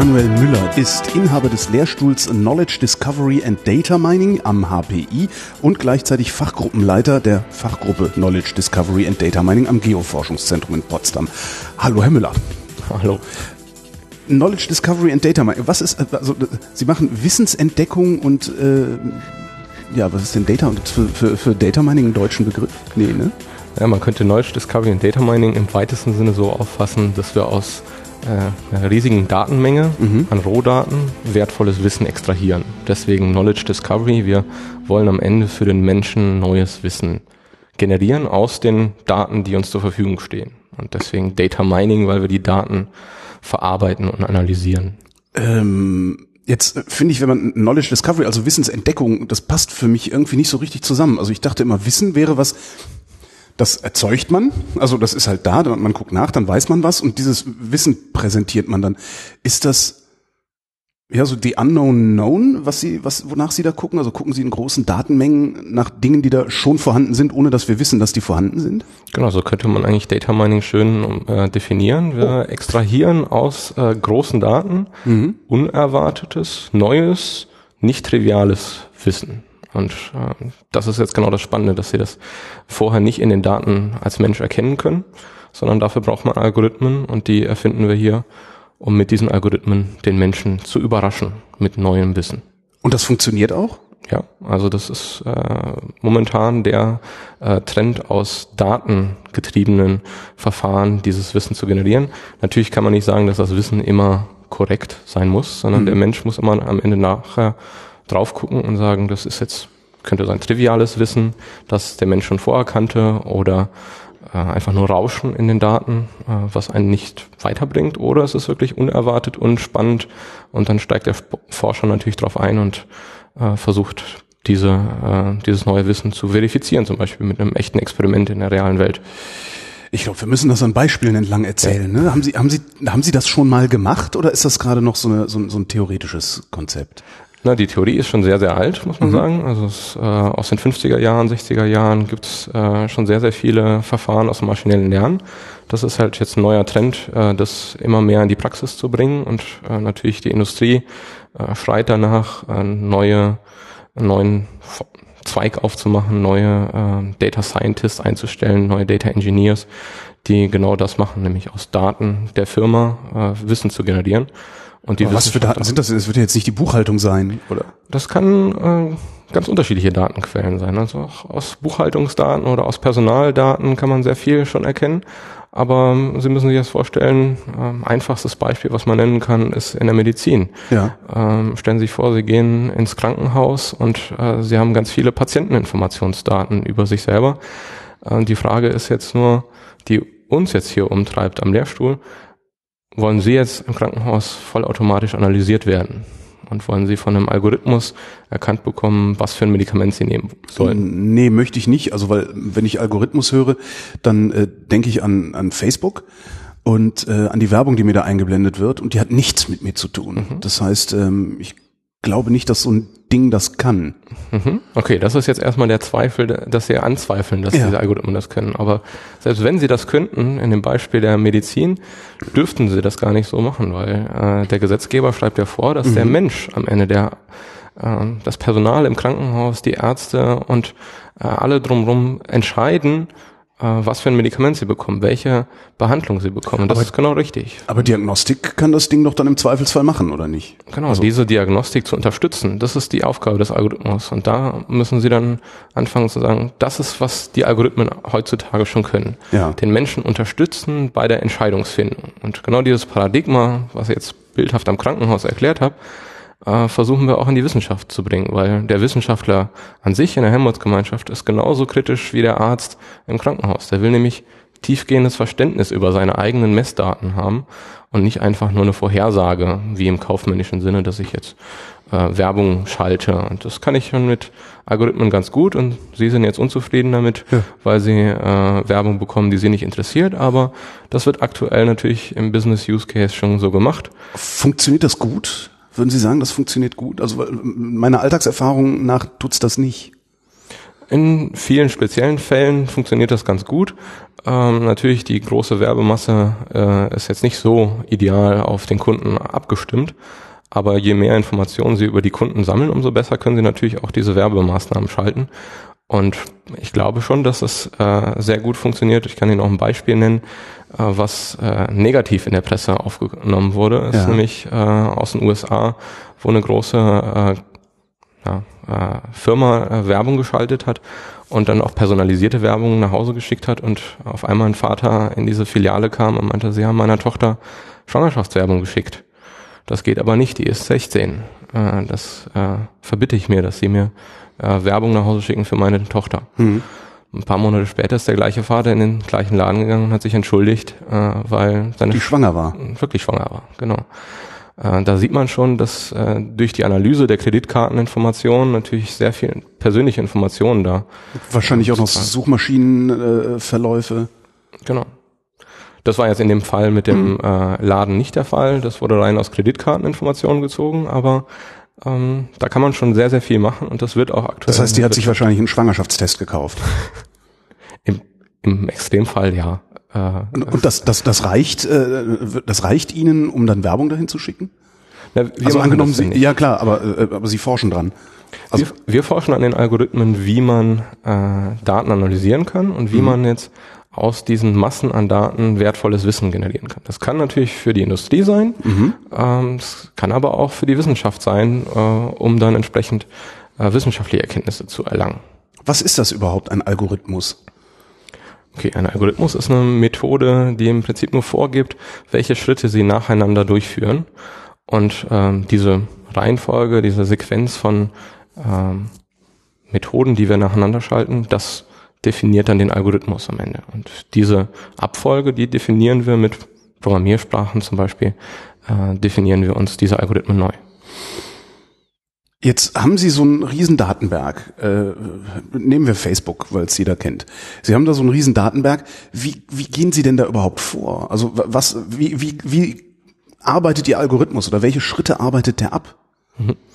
Emanuel Müller ist Inhaber des Lehrstuhls Knowledge Discovery and Data Mining am HPI und gleichzeitig Fachgruppenleiter der Fachgruppe Knowledge Discovery and Data Mining am Geoforschungszentrum in Potsdam. Hallo, Herr Müller. Hallo. Knowledge Discovery and Data Mining. Was ist, also, Sie machen Wissensentdeckung und, äh, ja, was ist denn Data und für, für, für Data Mining einen deutschen Begriff? Nee, ne? Ja, man könnte Knowledge Discovery and Data Mining im weitesten Sinne so auffassen, dass wir aus einer riesigen Datenmenge mhm. an Rohdaten wertvolles Wissen extrahieren. Deswegen Knowledge Discovery. Wir wollen am Ende für den Menschen neues Wissen generieren aus den Daten, die uns zur Verfügung stehen. Und deswegen Data Mining, weil wir die Daten verarbeiten und analysieren. Ähm Jetzt finde ich, wenn man Knowledge Discovery, also Wissensentdeckung, das passt für mich irgendwie nicht so richtig zusammen. Also ich dachte immer, Wissen wäre was, das erzeugt man, also das ist halt da, man guckt nach, dann weiß man was und dieses Wissen präsentiert man dann. Ist das ja so die unknown known, was Sie, was wonach Sie da gucken? Also gucken Sie in großen Datenmengen nach Dingen, die da schon vorhanden sind, ohne dass wir wissen, dass die vorhanden sind? Genau, so könnte man eigentlich Data Mining schön äh, definieren. Wir oh. extrahieren aus äh, großen Daten mhm. unerwartetes, neues, nicht triviales Wissen. Und äh, das ist jetzt genau das Spannende, dass sie das vorher nicht in den Daten als Mensch erkennen können, sondern dafür braucht man Algorithmen und die erfinden wir hier, um mit diesen Algorithmen den Menschen zu überraschen mit neuem Wissen. Und das funktioniert auch? Ja, also das ist äh, momentan der äh, Trend aus datengetriebenen Verfahren, dieses Wissen zu generieren. Natürlich kann man nicht sagen, dass das Wissen immer korrekt sein muss, sondern mhm. der Mensch muss immer am Ende nachher drauf gucken und sagen, das ist jetzt, könnte sein triviales Wissen, das der Mensch schon vorher kannte oder äh, einfach nur Rauschen in den Daten, äh, was einen nicht weiterbringt, oder es ist wirklich unerwartet und spannend und dann steigt der Forscher natürlich drauf ein und äh, versucht diese, äh, dieses neue Wissen zu verifizieren, zum Beispiel mit einem echten Experiment in der realen Welt. Ich glaube, wir müssen das an Beispielen entlang erzählen. Ne? Haben Sie, haben Sie, haben Sie das schon mal gemacht oder ist das gerade noch so, eine, so, so ein theoretisches Konzept? Na, die Theorie ist schon sehr, sehr alt, muss man mhm. sagen. Also es, äh, aus den 50er Jahren, 60er Jahren gibt es äh, schon sehr, sehr viele Verfahren aus dem maschinellen Lernen. Das ist halt jetzt ein neuer Trend, äh, das immer mehr in die Praxis zu bringen. Und äh, natürlich die Industrie äh, schreit danach, äh, neue, neuen Zweig aufzumachen, neue äh, Data Scientists einzustellen, neue Data Engineers, die genau das machen, nämlich aus Daten der Firma äh, Wissen zu generieren. Und die was für Daten sind das? Das wird ja jetzt nicht die Buchhaltung sein, oder? Das kann äh, ganz unterschiedliche Datenquellen sein. Also auch aus Buchhaltungsdaten oder aus Personaldaten kann man sehr viel schon erkennen. Aber ähm, Sie müssen sich das vorstellen, ähm, einfachstes Beispiel, was man nennen kann, ist in der Medizin. Ja. Ähm, stellen Sie sich vor, Sie gehen ins Krankenhaus und äh, Sie haben ganz viele Patienteninformationsdaten über sich selber. Äh, die Frage ist jetzt nur, die uns jetzt hier umtreibt am Lehrstuhl, wollen Sie jetzt im Krankenhaus vollautomatisch analysiert werden? Und wollen Sie von einem Algorithmus erkannt bekommen, was für ein Medikament Sie nehmen sollen? Nee, möchte ich nicht. Also weil, wenn ich Algorithmus höre, dann äh, denke ich an, an Facebook und äh, an die Werbung, die mir da eingeblendet wird. Und die hat nichts mit mir zu tun. Mhm. Das heißt, ähm, ich glaube nicht, dass so ein Ding das kann. Mhm. Okay, das ist jetzt erstmal der Zweifel, dass Sie anzweifeln, dass ja. diese Algorithmen das können. Aber selbst wenn Sie das könnten, in dem Beispiel der Medizin, dürften Sie das gar nicht so machen, weil äh, der Gesetzgeber schreibt ja vor, dass mhm. der Mensch am Ende der äh, das Personal im Krankenhaus, die Ärzte und äh, alle drumherum entscheiden, was für ein Medikament sie bekommen, welche Behandlung sie bekommen. Das aber, ist genau richtig. Aber Diagnostik kann das Ding doch dann im Zweifelsfall machen, oder nicht? Genau, also. diese Diagnostik zu unterstützen, das ist die Aufgabe des Algorithmus. Und da müssen sie dann anfangen zu sagen, das ist, was die Algorithmen heutzutage schon können. Ja. Den Menschen unterstützen bei der Entscheidungsfindung. Und genau dieses Paradigma, was ich jetzt bildhaft am Krankenhaus erklärt habe, äh, versuchen wir auch in die Wissenschaft zu bringen, weil der Wissenschaftler an sich in der Helmholtz-Gemeinschaft ist genauso kritisch wie der Arzt im Krankenhaus. Der will nämlich tiefgehendes Verständnis über seine eigenen Messdaten haben und nicht einfach nur eine Vorhersage, wie im kaufmännischen Sinne, dass ich jetzt äh, Werbung schalte. Und das kann ich schon mit Algorithmen ganz gut und Sie sind jetzt unzufrieden damit, ja. weil Sie äh, Werbung bekommen, die Sie nicht interessiert. Aber das wird aktuell natürlich im Business Use Case schon so gemacht. Funktioniert das gut? Würden Sie sagen, das funktioniert gut? Also meiner Alltagserfahrung nach tut's das nicht. In vielen speziellen Fällen funktioniert das ganz gut. Ähm, natürlich die große Werbemasse äh, ist jetzt nicht so ideal auf den Kunden abgestimmt. Aber je mehr Informationen Sie über die Kunden sammeln, umso besser können Sie natürlich auch diese Werbemaßnahmen schalten. Und ich glaube schon, dass es äh, sehr gut funktioniert. Ich kann Ihnen auch ein Beispiel nennen, äh, was äh, negativ in der Presse aufgenommen wurde. ist ja. nämlich äh, aus den USA, wo eine große äh, ja, äh, Firma äh, Werbung geschaltet hat und dann auch personalisierte Werbung nach Hause geschickt hat und auf einmal ein Vater in diese Filiale kam und meinte, sie haben meiner Tochter Schwangerschaftswerbung geschickt. Das geht aber nicht, die ist 16. Äh, das äh, verbitte ich mir, dass sie mir äh, Werbung nach Hause schicken für meine Tochter. Mhm. Ein paar Monate später ist der gleiche Vater in den gleichen Laden gegangen und hat sich entschuldigt, äh, weil seine die schwanger war. Wirklich schwanger war, genau. Äh, da sieht man schon, dass äh, durch die Analyse der Kreditkarteninformationen natürlich sehr viel persönliche Informationen da. Wahrscheinlich auch noch Suchmaschinenverläufe. Äh, genau. Das war jetzt in dem Fall mit dem mhm. äh, Laden nicht der Fall. Das wurde rein aus Kreditkarteninformationen gezogen, aber ähm, da kann man schon sehr, sehr viel machen und das wird auch aktuell. Das heißt, die hat sich wahrscheinlich einen Schwangerschaftstest gekauft. Im, Im Extremfall ja. Äh, und, das, das, das reicht, äh, das reicht Ihnen, um dann Werbung dahin zu schicken? Na, also angenommen, Sie, ja klar, aber, äh, aber Sie forschen dran. Also wir, wir forschen an den Algorithmen, wie man äh, Daten analysieren kann und wie mhm. man jetzt aus diesen Massen an Daten wertvolles Wissen generieren kann. Das kann natürlich für die Industrie sein, mhm. ähm, kann aber auch für die Wissenschaft sein, äh, um dann entsprechend äh, wissenschaftliche Erkenntnisse zu erlangen. Was ist das überhaupt, ein Algorithmus? Okay, ein Algorithmus ist eine Methode, die im Prinzip nur vorgibt, welche Schritte Sie nacheinander durchführen. Und ähm, diese Reihenfolge, diese Sequenz von ähm, Methoden, die wir nacheinander schalten, das definiert dann den Algorithmus am Ende. Und diese Abfolge, die definieren wir mit Programmiersprachen zum Beispiel, äh, definieren wir uns diese Algorithmen neu. Jetzt haben Sie so einen riesen Datenberg. Äh, nehmen wir Facebook, weil es jeder kennt. Sie haben da so einen riesen Datenberg. Wie, wie gehen Sie denn da überhaupt vor? Also was, wie, wie, wie arbeitet Ihr Algorithmus oder welche Schritte arbeitet der ab? Mhm.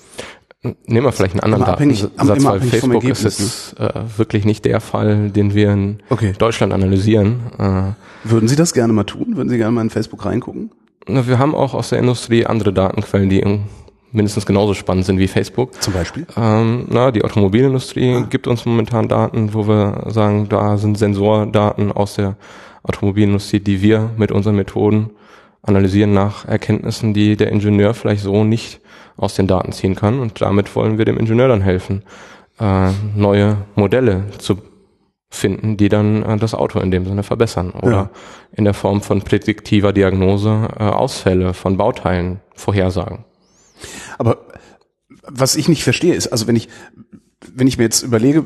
Nehmen wir vielleicht einen anderen abhängig, Datensatz, weil Facebook ist jetzt äh, wirklich nicht der Fall, den wir in okay. Deutschland analysieren. Äh, Würden Sie das gerne mal tun? Würden Sie gerne mal in Facebook reingucken? Na, wir haben auch aus der Industrie andere Datenquellen, die mindestens genauso spannend sind wie Facebook. Zum Beispiel? Ähm, na, die Automobilindustrie ah. gibt uns momentan Daten, wo wir sagen, da sind Sensordaten aus der Automobilindustrie, die wir mit unseren Methoden analysieren nach Erkenntnissen, die der Ingenieur vielleicht so nicht aus den Daten ziehen kann. Und damit wollen wir dem Ingenieur dann helfen, äh, neue Modelle zu finden, die dann äh, das Auto in dem Sinne verbessern oder ja. in der Form von prädiktiver Diagnose äh, Ausfälle von Bauteilen vorhersagen. Aber was ich nicht verstehe ist, also wenn ich wenn ich mir jetzt überlege,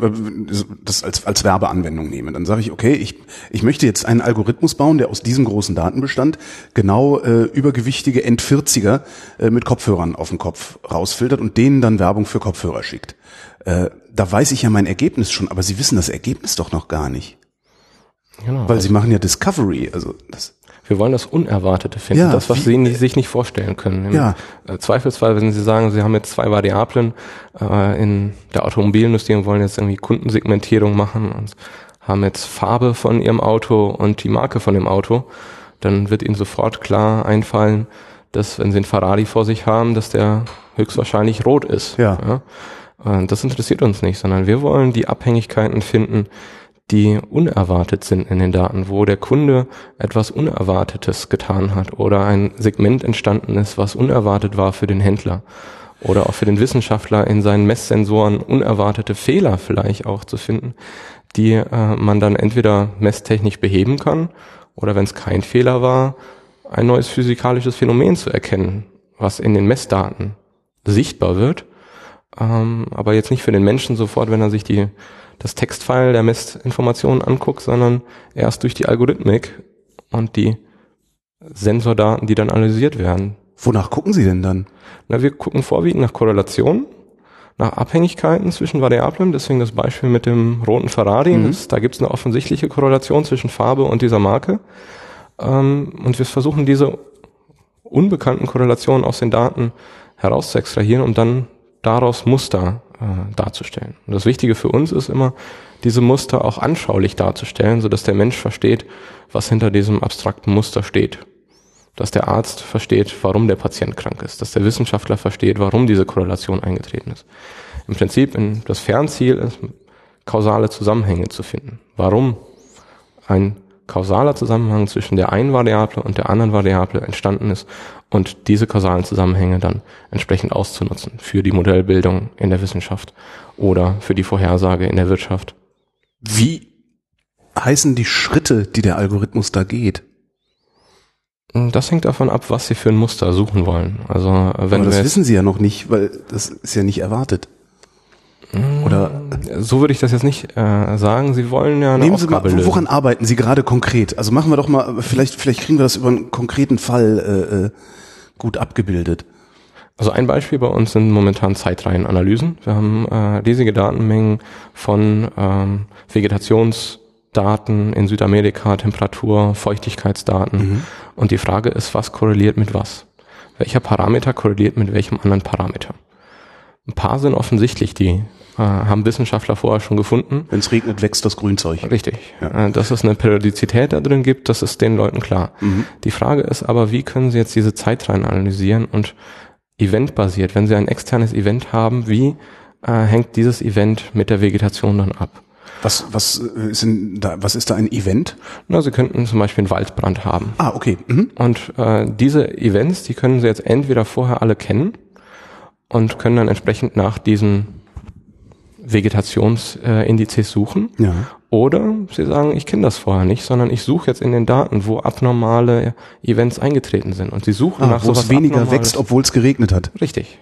das als, als Werbeanwendung nehme, dann sage ich, okay, ich, ich möchte jetzt einen Algorithmus bauen, der aus diesem großen Datenbestand genau äh, übergewichtige End-40er äh, mit Kopfhörern auf den Kopf rausfiltert und denen dann Werbung für Kopfhörer schickt. Äh, da weiß ich ja mein Ergebnis schon, aber Sie wissen das Ergebnis doch noch gar nicht. Genau. Weil Sie machen ja Discovery, also das wir wollen das Unerwartete finden, ja, das, was wie, Sie sich nicht vorstellen können. Im ja. Äh, Zweifelsfall, wenn Sie sagen, Sie haben jetzt zwei Variablen äh, in der Automobilindustrie und wollen jetzt irgendwie Kundensegmentierung machen und haben jetzt Farbe von Ihrem Auto und die Marke von dem Auto, dann wird Ihnen sofort klar einfallen, dass wenn Sie einen Ferrari vor sich haben, dass der höchstwahrscheinlich rot ist. Ja. ja? Das interessiert uns nicht, sondern wir wollen die Abhängigkeiten finden, die unerwartet sind in den Daten, wo der Kunde etwas Unerwartetes getan hat oder ein Segment entstanden ist, was unerwartet war für den Händler oder auch für den Wissenschaftler in seinen Messsensoren unerwartete Fehler vielleicht auch zu finden, die äh, man dann entweder messtechnisch beheben kann oder wenn es kein Fehler war, ein neues physikalisches Phänomen zu erkennen, was in den Messdaten sichtbar wird. Ähm, aber jetzt nicht für den Menschen sofort, wenn er sich die, das Textfile der Messinformationen anguckt, sondern erst durch die Algorithmik und die Sensordaten, die dann analysiert werden. Wonach gucken Sie denn dann? Na, wir gucken vorwiegend nach Korrelationen, nach Abhängigkeiten zwischen Variablen, deswegen das Beispiel mit dem roten Ferrari, mhm. das, da gibt es eine offensichtliche Korrelation zwischen Farbe und dieser Marke. Ähm, und wir versuchen diese unbekannten Korrelationen aus den Daten heraus zu extrahieren, um dann daraus Muster äh, darzustellen. Und das Wichtige für uns ist immer, diese Muster auch anschaulich darzustellen, so dass der Mensch versteht, was hinter diesem abstrakten Muster steht. Dass der Arzt versteht, warum der Patient krank ist, dass der Wissenschaftler versteht, warum diese Korrelation eingetreten ist. Im Prinzip in, das Fernziel ist, kausale Zusammenhänge zu finden. Warum ein kausaler Zusammenhang zwischen der einen Variable und der anderen Variable entstanden ist und diese kausalen Zusammenhänge dann entsprechend auszunutzen für die Modellbildung in der Wissenschaft oder für die Vorhersage in der Wirtschaft. Wie heißen die Schritte, die der Algorithmus da geht? Das hängt davon ab, was Sie für ein Muster suchen wollen. Also wenn Aber das wissen Sie ja noch nicht, weil das ist ja nicht erwartet. Oder so würde ich das jetzt nicht äh, sagen. Sie wollen ja eine Nehmen Sie Aufgabe mal, woran lösen. arbeiten Sie gerade konkret? Also machen wir doch mal, vielleicht, vielleicht kriegen wir das über einen konkreten Fall äh, äh, gut abgebildet. Also ein Beispiel bei uns sind momentan Zeitreihenanalysen. Wir haben äh, riesige Datenmengen von ähm, Vegetationsdaten in Südamerika, Temperatur, Feuchtigkeitsdaten. Mhm. Und die Frage ist, was korreliert mit was? Welcher Parameter korreliert mit welchem anderen Parameter? Ein paar sind offensichtlich, die äh, haben Wissenschaftler vorher schon gefunden. Wenn es regnet, wächst das Grünzeug. Richtig. Ja. Äh, dass es eine Periodizität da drin gibt, das ist den Leuten klar. Mhm. Die Frage ist aber, wie können sie jetzt diese Zeitreihen analysieren und eventbasiert, wenn sie ein externes Event haben, wie äh, hängt dieses Event mit der Vegetation dann ab? Was, was, äh, sind da, was ist da ein Event? Na, Sie könnten zum Beispiel einen Waldbrand haben. Ah, okay. Mhm. Und äh, diese Events, die können Sie jetzt entweder vorher alle kennen und können dann entsprechend nach diesen Vegetationsindizes äh, suchen. Ja. Oder sie sagen, ich kenne das vorher nicht, sondern ich suche jetzt in den Daten, wo abnormale Events eingetreten sind. Und sie suchen ah, nach wo es weniger wächst, obwohl es geregnet hat. Richtig.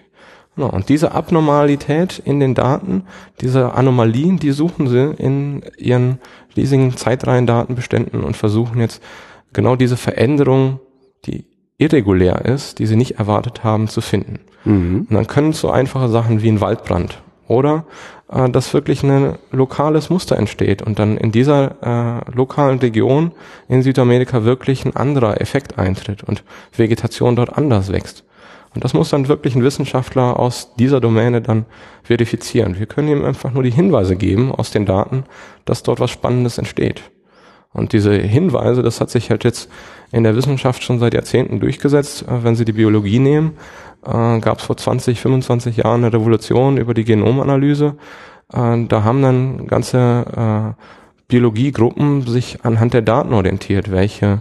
Genau. Und diese Abnormalität in den Daten, diese Anomalien, die suchen sie in ihren riesigen Zeitreihendatenbeständen und versuchen jetzt genau diese Veränderung, die irregulär ist, die sie nicht erwartet haben, zu finden. Mhm. Und dann können so einfache Sachen wie ein Waldbrand oder äh, dass wirklich ein lokales Muster entsteht und dann in dieser äh, lokalen Region in Südamerika wirklich ein anderer Effekt eintritt und Vegetation dort anders wächst. Und das muss dann wirklich ein Wissenschaftler aus dieser Domäne dann verifizieren. Wir können ihm einfach nur die Hinweise geben aus den Daten, dass dort was Spannendes entsteht. Und diese Hinweise, das hat sich halt jetzt in der Wissenschaft schon seit Jahrzehnten durchgesetzt. Äh, wenn Sie die Biologie nehmen, äh, gab es vor 20, 25 Jahren eine Revolution über die Genomanalyse. Äh, da haben dann ganze äh, Biologiegruppen sich anhand der Daten orientiert, welche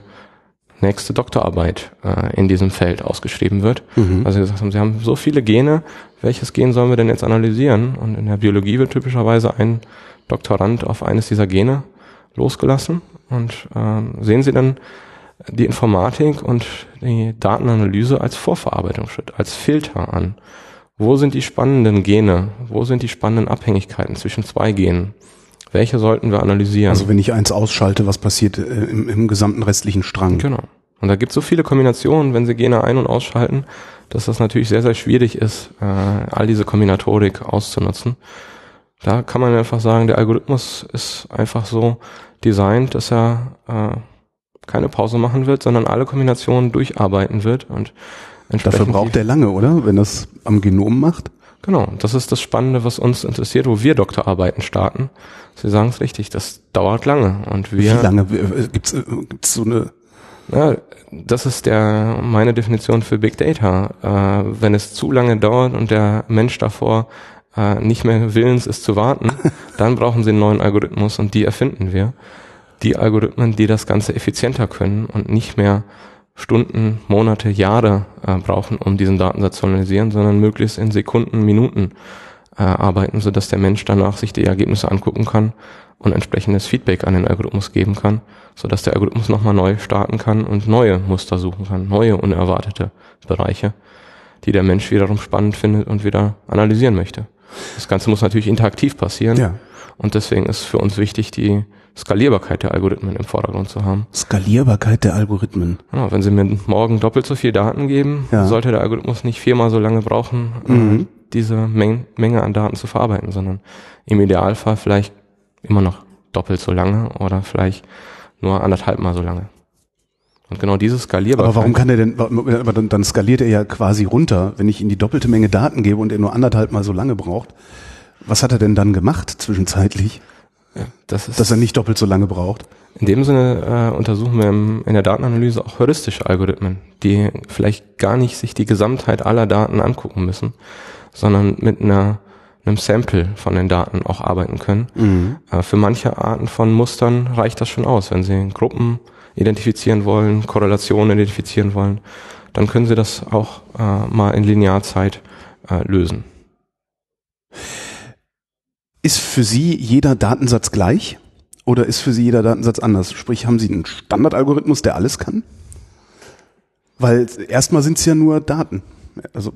nächste Doktorarbeit äh, in diesem Feld ausgeschrieben wird. Mhm. Also gesagt haben, sie haben so viele Gene, welches Gen sollen wir denn jetzt analysieren? Und in der Biologie wird typischerweise ein Doktorand auf eines dieser Gene losgelassen und äh, sehen Sie dann die Informatik und die Datenanalyse als Vorverarbeitungsschritt, als Filter an. Wo sind die spannenden Gene? Wo sind die spannenden Abhängigkeiten zwischen zwei Genen? Welche sollten wir analysieren? Also wenn ich eins ausschalte, was passiert äh, im, im gesamten restlichen Strang? Genau. Und da gibt es so viele Kombinationen, wenn Sie Gene ein- und ausschalten, dass das natürlich sehr, sehr schwierig ist, äh, all diese Kombinatorik auszunutzen. Da kann man einfach sagen, der Algorithmus ist einfach so designt, dass er äh, keine Pause machen wird, sondern alle Kombinationen durcharbeiten wird und entsprechend. Dafür braucht er lange, oder? Wenn das am Genom macht? Genau, das ist das Spannende, was uns interessiert, wo wir Doktorarbeiten starten. Sie sagen es richtig, das dauert lange und wir. Wie lange gibt's, äh, gibt's so eine? Ja, das ist der meine Definition für Big Data. Äh, wenn es zu lange dauert und der Mensch davor äh, nicht mehr willens ist zu warten, dann brauchen sie einen neuen Algorithmus und die erfinden wir die Algorithmen, die das Ganze effizienter können und nicht mehr Stunden, Monate, Jahre äh, brauchen, um diesen Datensatz zu analysieren, sondern möglichst in Sekunden, Minuten äh, arbeiten, sodass der Mensch danach sich die Ergebnisse angucken kann und entsprechendes Feedback an den Algorithmus geben kann, sodass der Algorithmus nochmal neu starten kann und neue Muster suchen kann, neue unerwartete Bereiche, die der Mensch wiederum spannend findet und wieder analysieren möchte. Das Ganze muss natürlich interaktiv passieren. Ja. Und deswegen ist für uns wichtig, die Skalierbarkeit der Algorithmen im Vordergrund zu haben. Skalierbarkeit der Algorithmen. Ja, wenn Sie mir morgen doppelt so viel Daten geben, Ja. sollte der Algorithmus nicht viermal so lange brauchen, Mhm. äh, diese Meng Menge an Daten zu verarbeiten, sondern im Idealfall vielleicht immer noch doppelt so lange oder vielleicht nur anderthalb Mal so lange. Und genau diese Skalierbarkeit. Aber warum kann er denn, aber dann, dann skaliert er ja quasi runter, wenn ich ihm die doppelte Menge Daten gebe und er nur anderthalb Mal so lange braucht. Was hat er denn dann gemacht zwischenzeitlich, das ist dass er nicht doppelt so lange braucht? In dem Sinne äh, untersuchen wir im, in der Datenanalyse auch heuristische Algorithmen, die vielleicht gar nicht sich die Gesamtheit aller Daten angucken müssen, sondern mit einer, einem Sample von den Daten auch arbeiten können. Äh, für manche Arten von Mustern reicht das schon aus. Wenn Sie Gruppen identifizieren wollen, Korrelationen identifizieren wollen, dann können Sie das auch äh, mal in Linearzeit äh, lösen. Ist für Sie jeder Datensatz gleich oder ist für Sie jeder Datensatz anders? Sprich, haben Sie einen Standardalgorithmus, der alles kann? Weil erstmal sind es ja nur Daten. Also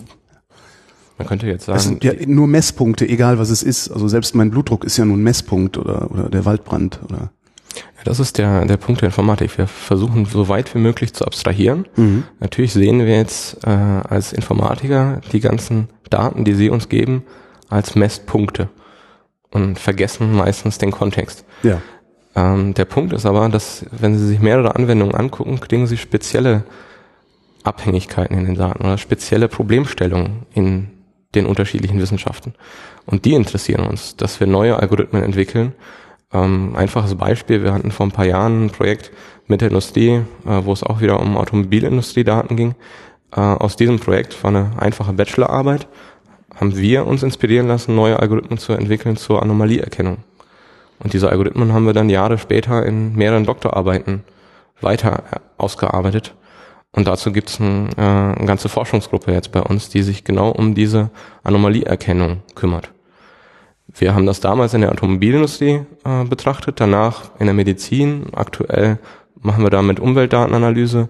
Man könnte jetzt es sagen, sind ja nur Messpunkte, egal was es ist. Also selbst mein Blutdruck ist ja nur ein Messpunkt oder, oder der Waldbrand oder Ja, das ist der, der Punkt der Informatik. Wir versuchen so weit wie möglich zu abstrahieren. Mhm. Natürlich sehen wir jetzt äh, als Informatiker die ganzen Daten, die sie uns geben, als Messpunkte und vergessen meistens den Kontext. ja. Ähm, der Punkt ist aber, dass wenn Sie sich mehrere Anwendungen angucken, kriegen Sie spezielle Abhängigkeiten in den Daten oder spezielle Problemstellungen in den unterschiedlichen Wissenschaften. Und die interessieren uns, dass wir neue Algorithmen entwickeln. Ähm, einfaches Beispiel, wir hatten vor ein paar Jahren ein Projekt mit der Industrie, äh, wo es auch wieder um Automobilindustrie-Daten ging. Äh, aus diesem Projekt war eine einfache Bachelorarbeit, haben wir uns inspirieren lassen, neue Algorithmen zu entwickeln zur Anomalieerkennung. Und diese Algorithmen haben wir dann Jahre später in mehreren Doktorarbeiten weiter äh, ausgearbeitet. Und dazu gibt es ein, äh, eine ganze Forschungsgruppe jetzt bei uns, die sich genau um diese Anomalieerkennung kümmert. Wir haben das damals in der Automobilindustrie äh, betrachtet, danach in der Medizin. Aktuell machen wir da mit Umweltdatenanalyse.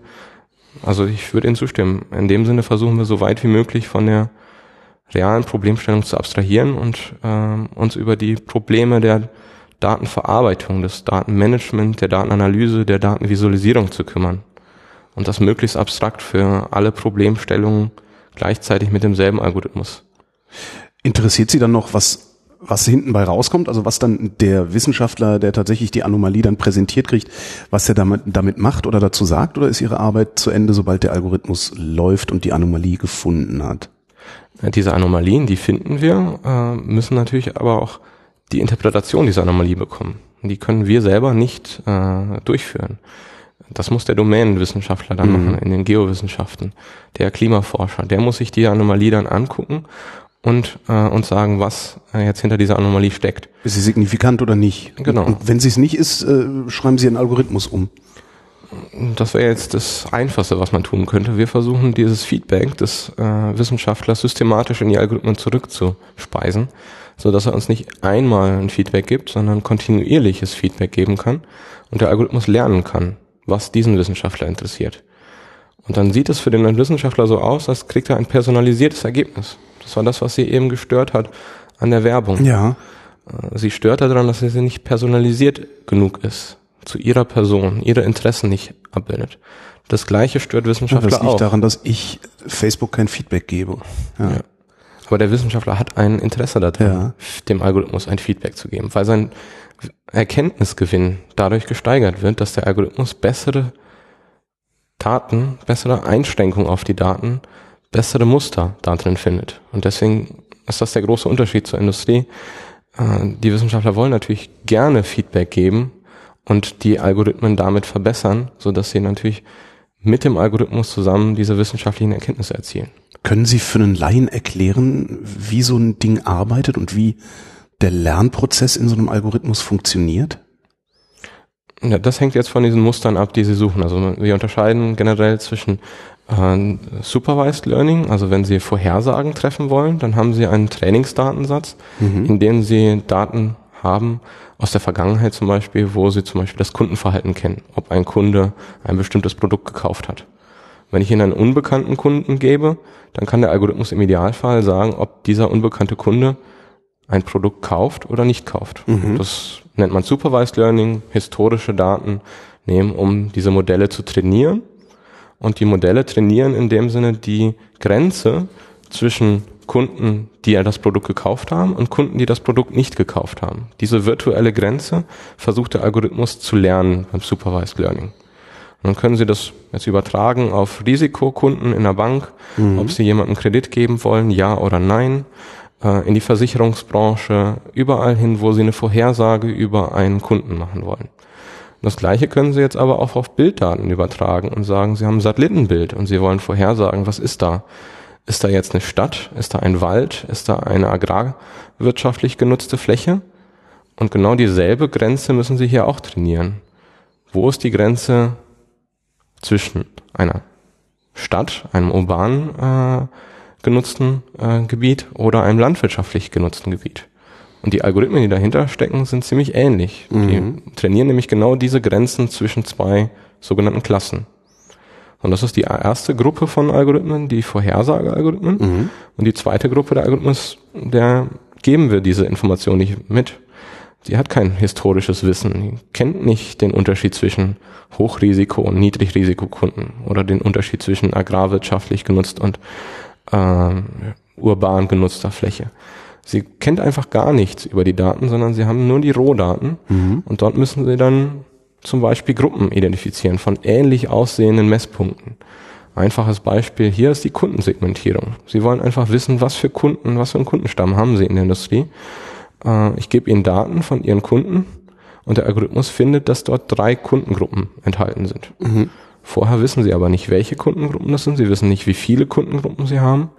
Also ich würde Ihnen zustimmen. In dem Sinne versuchen wir so weit wie möglich von der realen Problemstellung zu abstrahieren und ähm, uns über die Probleme der Datenverarbeitung, des Datenmanagement, der Datenanalyse, der Datenvisualisierung zu kümmern. Und das möglichst abstrakt für alle Problemstellungen gleichzeitig mit demselben Algorithmus. Interessiert Sie dann noch, was, was hinten bei rauskommt? Also was dann der Wissenschaftler, der tatsächlich die Anomalie dann präsentiert kriegt, was er damit, damit macht oder dazu sagt? Oder ist Ihre Arbeit zu Ende, sobald der Algorithmus läuft und die Anomalie gefunden hat? Diese Anomalien, die finden wir, äh, müssen natürlich aber auch die Interpretation dieser Anomalie bekommen. Die können wir selber nicht äh, durchführen. Das muss der Domänenwissenschaftler dann Mhm. machen in den Geowissenschaften. Der Klimaforscher, der muss sich die Anomalie dann angucken und äh, uns sagen, was äh, jetzt hinter dieser Anomalie steckt. Ist sie signifikant oder nicht? Genau. Und wenn sie es nicht ist, äh, schreiben Sie einen Algorithmus um. Das wäre jetzt das Einfachste, was man tun könnte. Wir versuchen dieses Feedback des äh, Wissenschaftlers systematisch in die Algorithmen zurückzuspeisen, so dass er uns nicht einmal ein Feedback gibt, sondern kontinuierliches Feedback geben kann und der Algorithmus lernen kann, was diesen Wissenschaftler interessiert. Und dann sieht es für den Wissenschaftler so aus, als kriegt er ein personalisiertes Ergebnis. Das war das, was sie eben gestört hat an der Werbung. Ja. Äh, Sie stört daran, dass sie nicht personalisiert genug ist zu ihrer Person, ihre Interessen nicht abbildet. Das gleiche stört Ja, Wissenschaftler das liegt auch. daran, dass ich Facebook kein Feedback gebe. Ja. Ja. Aber der Wissenschaftler hat ein Interesse daran, Ja. dem Algorithmus ein Feedback zu geben, weil sein Erkenntnisgewinn dadurch gesteigert wird, dass der Algorithmus bessere Daten, bessere Einschränkungen auf die Daten, bessere Muster da drin findet. Und deswegen ist das der große Unterschied zur Industrie. Äh, Die Wissenschaftler wollen natürlich gerne Feedback geben und die Algorithmen damit verbessern, so dass sie natürlich mit dem Algorithmus zusammen diese wissenschaftlichen Erkenntnisse erzielen. Können Sie für einen Laien erklären, wie so ein Ding arbeitet und wie der Lernprozess in so einem Algorithmus funktioniert? Ja, das hängt jetzt von diesen Mustern ab, die Sie suchen. Also wir unterscheiden generell zwischen äh, Supervised Learning, also wenn Sie Vorhersagen treffen wollen, dann haben Sie einen Trainingsdatensatz, in dem Sie Daten haben aus der Vergangenheit zum Beispiel, wo Sie zum Beispiel das Kundenverhalten kennen, ob ein Kunde ein bestimmtes Produkt gekauft hat. Wenn ich Ihnen einen unbekannten Kunden gebe, dann kann der Algorithmus im Idealfall sagen, ob dieser unbekannte Kunde ein Produkt kauft oder nicht kauft. Mhm. Das nennt man Supervised Learning, historische Daten nehmen, um diese Modelle zu trainieren. Und die Modelle trainieren in dem Sinne die Grenze zwischen Kunden, die ja das Produkt gekauft haben und Kunden, die das Produkt nicht gekauft haben. Diese virtuelle Grenze versucht der Algorithmus zu lernen beim Supervised Learning. Und dann können Sie das jetzt übertragen auf Risikokunden in der Bank, mhm. ob Sie jemandem Kredit geben wollen, ja oder nein, äh, in die Versicherungsbranche, überall hin, wo Sie eine Vorhersage über einen Kunden machen wollen. Das gleiche können Sie jetzt aber auch auf Bilddaten übertragen und sagen, Sie haben ein Satellitenbild und Sie wollen vorhersagen, was ist da? Ist da jetzt eine Stadt? Ist da ein Wald? Ist da eine agrarwirtschaftlich genutzte Fläche? Und genau dieselbe Grenze müssen Sie hier auch trainieren. Wo ist die Grenze zwischen einer Stadt, einem urbanen äh, genutzten äh, Gebiet oder einem landwirtschaftlich genutzten Gebiet? Und die Algorithmen, die dahinter stecken, sind ziemlich ähnlich. Mhm. Die trainieren nämlich genau diese Grenzen zwischen zwei sogenannten Klassen. Und das ist die erste Gruppe von Algorithmen, die Vorhersagealgorithmen. Mhm. Und die zweite Gruppe der Algorithmen, der geben wir diese Information nicht mit. Die hat kein historisches Wissen, die kennt nicht den Unterschied zwischen Hochrisiko- und Niedrigrisikokunden oder den Unterschied zwischen agrarwirtschaftlich genutzt und äh, urban genutzter Fläche. Sie kennt einfach gar nichts über die Daten, sondern sie haben nur die Rohdaten mhm. und dort müssen sie dann zum Beispiel Gruppen identifizieren von ähnlich aussehenden Messpunkten. Einfaches Beispiel hier ist die Kundensegmentierung. Sie wollen einfach wissen, was für Kunden, was für einen Kundenstamm haben Sie in der Industrie. Äh, ich gebe Ihnen Daten von Ihren Kunden und der Algorithmus findet, dass dort drei Kundengruppen enthalten sind. Mhm. Vorher wissen Sie aber nicht, welche Kundengruppen das sind. Sie wissen nicht, wie viele Kundengruppen Sie haben.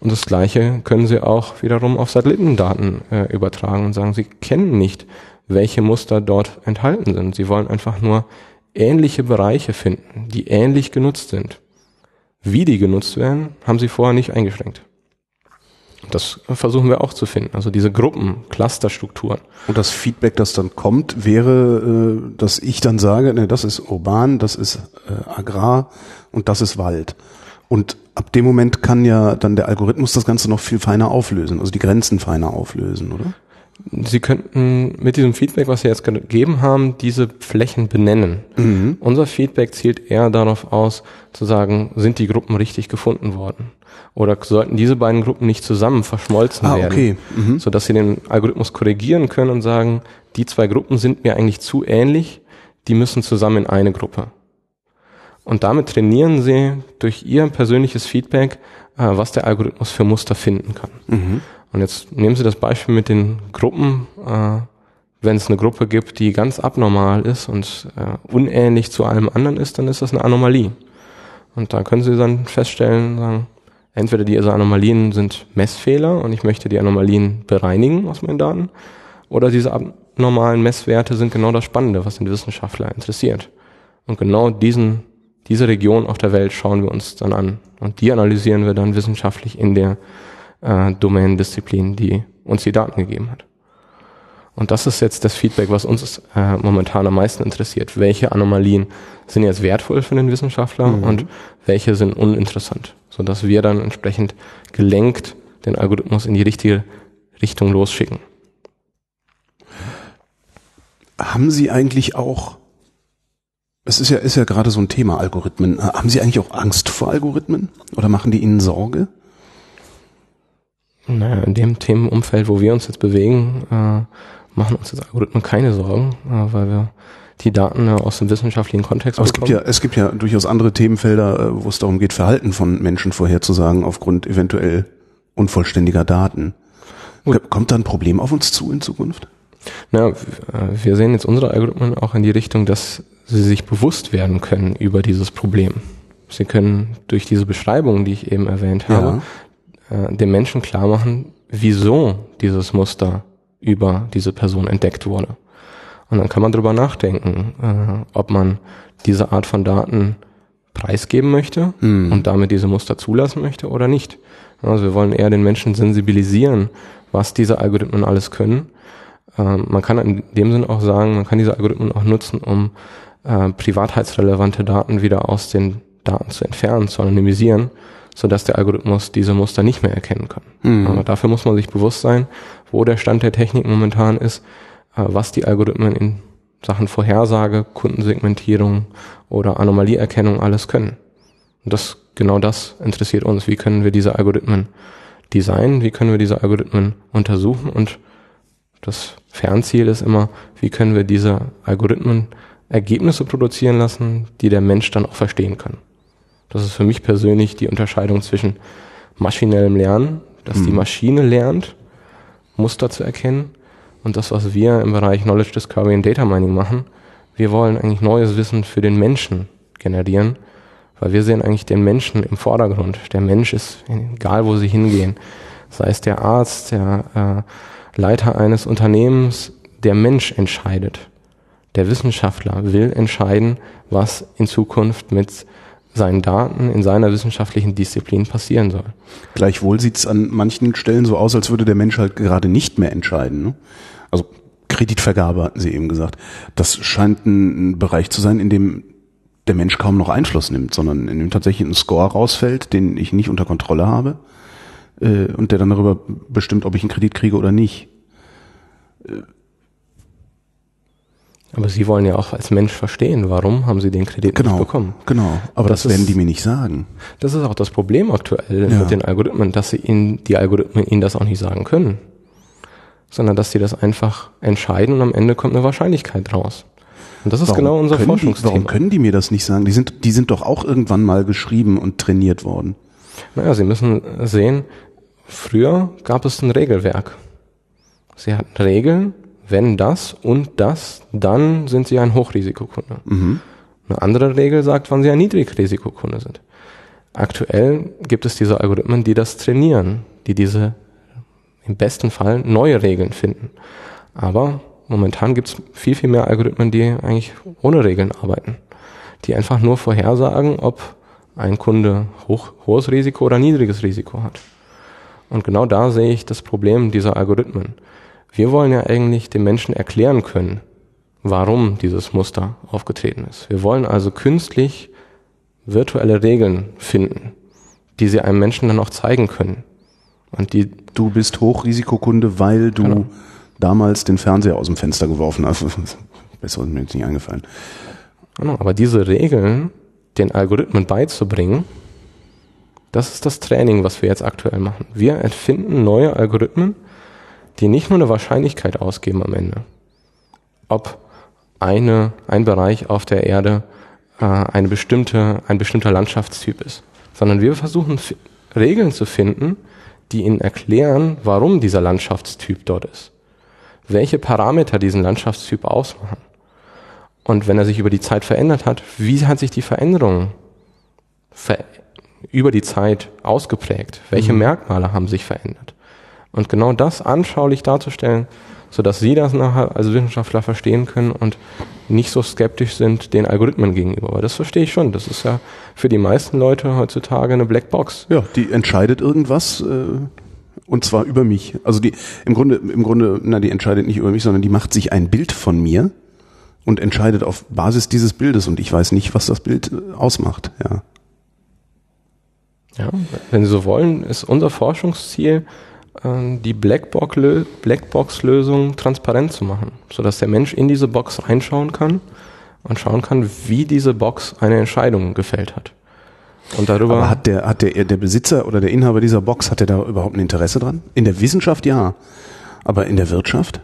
Und das Gleiche können Sie auch wiederum auf Satellitendaten äh, übertragen und sagen, Sie kennen nicht, welche Muster dort enthalten sind. Sie wollen einfach nur ähnliche Bereiche finden, die ähnlich genutzt sind. Wie die genutzt werden, haben sie vorher nicht eingeschränkt. Das versuchen wir auch zu finden. Also diese Gruppen, Clusterstrukturen. Und das Feedback, das dann kommt, wäre, äh, dass ich dann sage, ne, das ist urban, das ist äh, Agrar und das ist Wald. Und ab dem Moment kann ja dann der Algorithmus das Ganze noch viel feiner auflösen, also die Grenzen feiner auflösen, oder? Sie könnten mit diesem Feedback, was Sie jetzt gegeben haben, diese Flächen benennen. Mhm. Unser Feedback zielt eher darauf aus, zu sagen, sind die Gruppen richtig gefunden worden? Oder sollten diese beiden Gruppen nicht zusammen verschmolzen ah, werden? Okay. Mhm. Sodass Sie den Algorithmus korrigieren können und sagen, die zwei Gruppen sind mir eigentlich zu ähnlich, die müssen zusammen in eine Gruppe. Und damit trainieren Sie durch Ihr persönliches Feedback, äh, was der Algorithmus für Muster finden kann. Mhm. Und jetzt nehmen Sie das Beispiel mit den Gruppen. Äh, wenn es eine Gruppe gibt, die ganz abnormal ist und äh, unähnlich zu allem anderen ist, dann ist das eine Anomalie. Und da können Sie dann feststellen, sagen, entweder diese Anomalien sind Messfehler und ich möchte die Anomalien bereinigen aus meinen Daten, oder diese abnormalen Messwerte sind genau das Spannende, was den Wissenschaftler interessiert. Und genau diesen, diese Region auf der Welt schauen wir uns dann an. Und die analysieren wir dann wissenschaftlich in der äh, Domain-Disziplin, die uns die Daten gegeben hat. Und das ist jetzt das Feedback, was uns äh, momentan am meisten interessiert. Welche Anomalien sind jetzt wertvoll für den Wissenschaftler mhm. und welche sind uninteressant, sodass wir dann entsprechend gelenkt den Algorithmus in die richtige Richtung losschicken. Haben Sie eigentlich auch, es ist ja, ist ja gerade so ein Thema Algorithmen, haben Sie eigentlich auch Angst vor Algorithmen oder machen die Ihnen Sorge? Naja, in dem Themenumfeld, wo wir uns jetzt bewegen, äh, machen uns jetzt Algorithmen keine Sorgen, äh, weil wir die Daten äh, aus dem wissenschaftlichen Kontext Aber bekommen. es gibt ja, es gibt ja durchaus andere Themenfelder, äh, wo es darum geht, Verhalten von Menschen vorherzusagen aufgrund eventuell unvollständiger Daten. Gut. Kommt da ein Problem auf uns zu in Zukunft? Na, äh, wir sehen jetzt unsere Algorithmen auch in die Richtung, dass sie sich bewusst werden können über dieses Problem. Sie können durch diese Beschreibung, die ich eben erwähnt habe, ja äh, dem Menschen klar machen, wieso dieses Muster über diese Person entdeckt wurde. Und dann kann man drüber nachdenken, äh, ob man diese Art von Daten preisgeben möchte mhm. und damit diese Muster zulassen möchte oder nicht. Also wir wollen eher den Menschen sensibilisieren, was diese Algorithmen alles können. Äh, man kann in dem Sinn auch sagen, man kann diese Algorithmen auch nutzen, um äh, privatheitsrelevante Daten wieder aus den Daten zu entfernen, zu anonymisieren sodass der Algorithmus diese Muster nicht mehr erkennen kann. Mhm. Aber dafür muss man sich bewusst sein, wo der Stand der Technik momentan ist, äh, was die Algorithmen in Sachen Vorhersage, Kundensegmentierung oder Anomalieerkennung alles können. Und das, genau das interessiert uns. Wie können wir diese Algorithmen designen? Wie können wir diese Algorithmen untersuchen? Und das Fernziel ist immer, wie können wir diese Algorithmen Ergebnisse produzieren lassen, die der Mensch dann auch verstehen kann. Das ist für mich persönlich die Unterscheidung zwischen maschinellem Lernen, dass mhm. die Maschine lernt, Muster zu erkennen, und das, was wir im Bereich Knowledge Discovery und Data Mining machen. Wir wollen eigentlich neues Wissen für den Menschen generieren, weil wir sehen eigentlich den Menschen im Vordergrund. Der Mensch ist, egal wo sie hingehen, sei es der Arzt, der äh, Leiter eines Unternehmens, der Mensch entscheidet. Der Wissenschaftler will entscheiden, was in Zukunft mit seinen Daten in seiner wissenschaftlichen Disziplin passieren soll. Gleichwohl sieht es an manchen Stellen so aus, als würde der Mensch halt gerade nicht mehr entscheiden. Ne? Also Kreditvergabe hatten Sie eben gesagt. Das scheint ein Bereich zu sein, in dem der Mensch kaum noch Einfluss nimmt, sondern in dem tatsächlich ein Score rausfällt, den ich nicht unter Kontrolle habe äh, und der dann darüber bestimmt, ob ich einen Kredit kriege oder nicht. Aber Sie wollen ja auch als Mensch verstehen, warum haben Sie den Kredit genau, nicht bekommen. Genau, aber das, das werden die mir nicht sagen. Das ist auch das Problem aktuell ja. mit den Algorithmen, dass sie Ihnen, die Algorithmen Ihnen das auch nicht sagen können. Sondern dass sie das einfach entscheiden und am Ende kommt eine Wahrscheinlichkeit raus. Und das ist warum genau unser Forschungsthema. Die, warum können die mir das nicht sagen? Die sind, die sind doch auch irgendwann mal geschrieben und trainiert worden. Naja, Sie müssen sehen, früher gab es ein Regelwerk. Sie hatten Regeln, wenn das und das, dann sind Sie ein Hochrisikokunde. Mhm. Eine andere Regel sagt, wann Sie ein Niedrigrisikokunde sind. Aktuell gibt es diese Algorithmen, die das trainieren, die diese im besten Fall neue Regeln finden. Aber momentan gibt es viel, viel mehr Algorithmen, die eigentlich ohne Regeln arbeiten, die einfach nur vorhersagen, ob ein Kunde hoch, hohes Risiko oder niedriges Risiko hat. Und genau da sehe ich das Problem dieser Algorithmen. Wir wollen ja eigentlich den Menschen erklären können, warum dieses Muster aufgetreten ist. Wir wollen also künstlich virtuelle Regeln finden, die sie einem Menschen dann auch zeigen können. Und die du bist Hochrisikokunde, weil du genau. damals den Fernseher aus dem Fenster geworfen hast. Besser ist mir jetzt nicht eingefallen. Genau, aber diese Regeln den Algorithmen beizubringen, das ist das Training, was wir jetzt aktuell machen. Wir erfinden neue Algorithmen, die nicht nur eine Wahrscheinlichkeit ausgeben am Ende, ob eine, ein Bereich auf der Erde äh, eine bestimmte, ein bestimmter Landschaftstyp ist, sondern wir versuchen Regeln zu finden, die ihnen erklären, warum dieser Landschaftstyp dort ist, welche Parameter diesen Landschaftstyp ausmachen. Und wenn er sich über die Zeit verändert hat, wie hat sich die Veränderung ver über die Zeit ausgeprägt? Welche mhm. Merkmale haben sich verändert? Und genau das anschaulich darzustellen, sodass Sie das nachher als Wissenschaftler verstehen können und nicht so skeptisch sind den Algorithmen gegenüber. Aber das verstehe ich schon. Das ist ja für die meisten Leute heutzutage eine Blackbox. Ja, die entscheidet irgendwas äh, und zwar über mich. Also die im Grunde im Grunde na die entscheidet nicht über mich, sondern die macht sich ein Bild von mir und entscheidet auf Basis dieses Bildes und ich weiß nicht, was das Bild äh, ausmacht. Ja. Ja, wenn Sie so wollen, ist unser Forschungsziel die Blackbox-Lösung transparent zu machen, sodass der Mensch in diese Box reinschauen kann und schauen kann, wie diese Box eine Entscheidung gefällt hat. Und darüber Aber hat der, hat der, der Besitzer oder der Inhaber dieser Box, hat er da überhaupt ein Interesse dran? In der Wissenschaft ja. Aber in der Wirtschaft?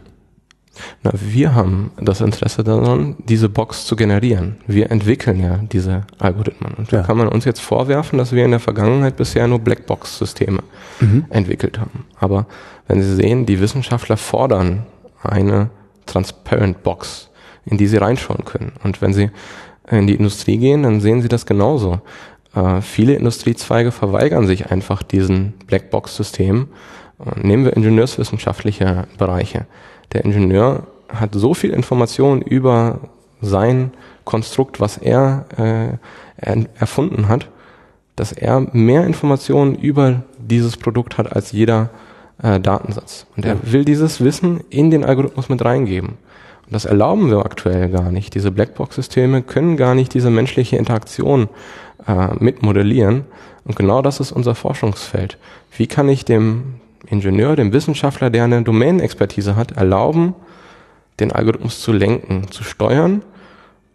Na, wir haben das Interesse daran, diese Box zu generieren. Wir entwickeln ja diese Algorithmen. Und da kann man uns jetzt vorwerfen, dass wir in der Vergangenheit bisher nur Blackbox-Systeme mhm. entwickelt haben. Aber wenn Sie sehen, die Wissenschaftler fordern eine Transparent Box, in die sie reinschauen können. Und wenn Sie in die Industrie gehen, dann sehen Sie das genauso. Äh, viele Industriezweige verweigern sich einfach diesen Blackbox-System. Nehmen wir ingenieurswissenschaftliche Bereiche der Ingenieur hat so viel Information über sein Konstrukt, was er äh, erfunden hat, dass er mehr Informationen über dieses Produkt hat als jeder äh, Datensatz. Und er will dieses Wissen in den Algorithmus mit reingeben. Und das erlauben wir aktuell gar nicht. Diese Blackbox-Systeme können gar nicht diese menschliche Interaktion äh, mit modellieren. Und genau das ist unser Forschungsfeld. Wie kann ich dem Ingenieur, dem Wissenschaftler, der eine Domänenexpertise hat, erlauben, den Algorithmus zu lenken, zu steuern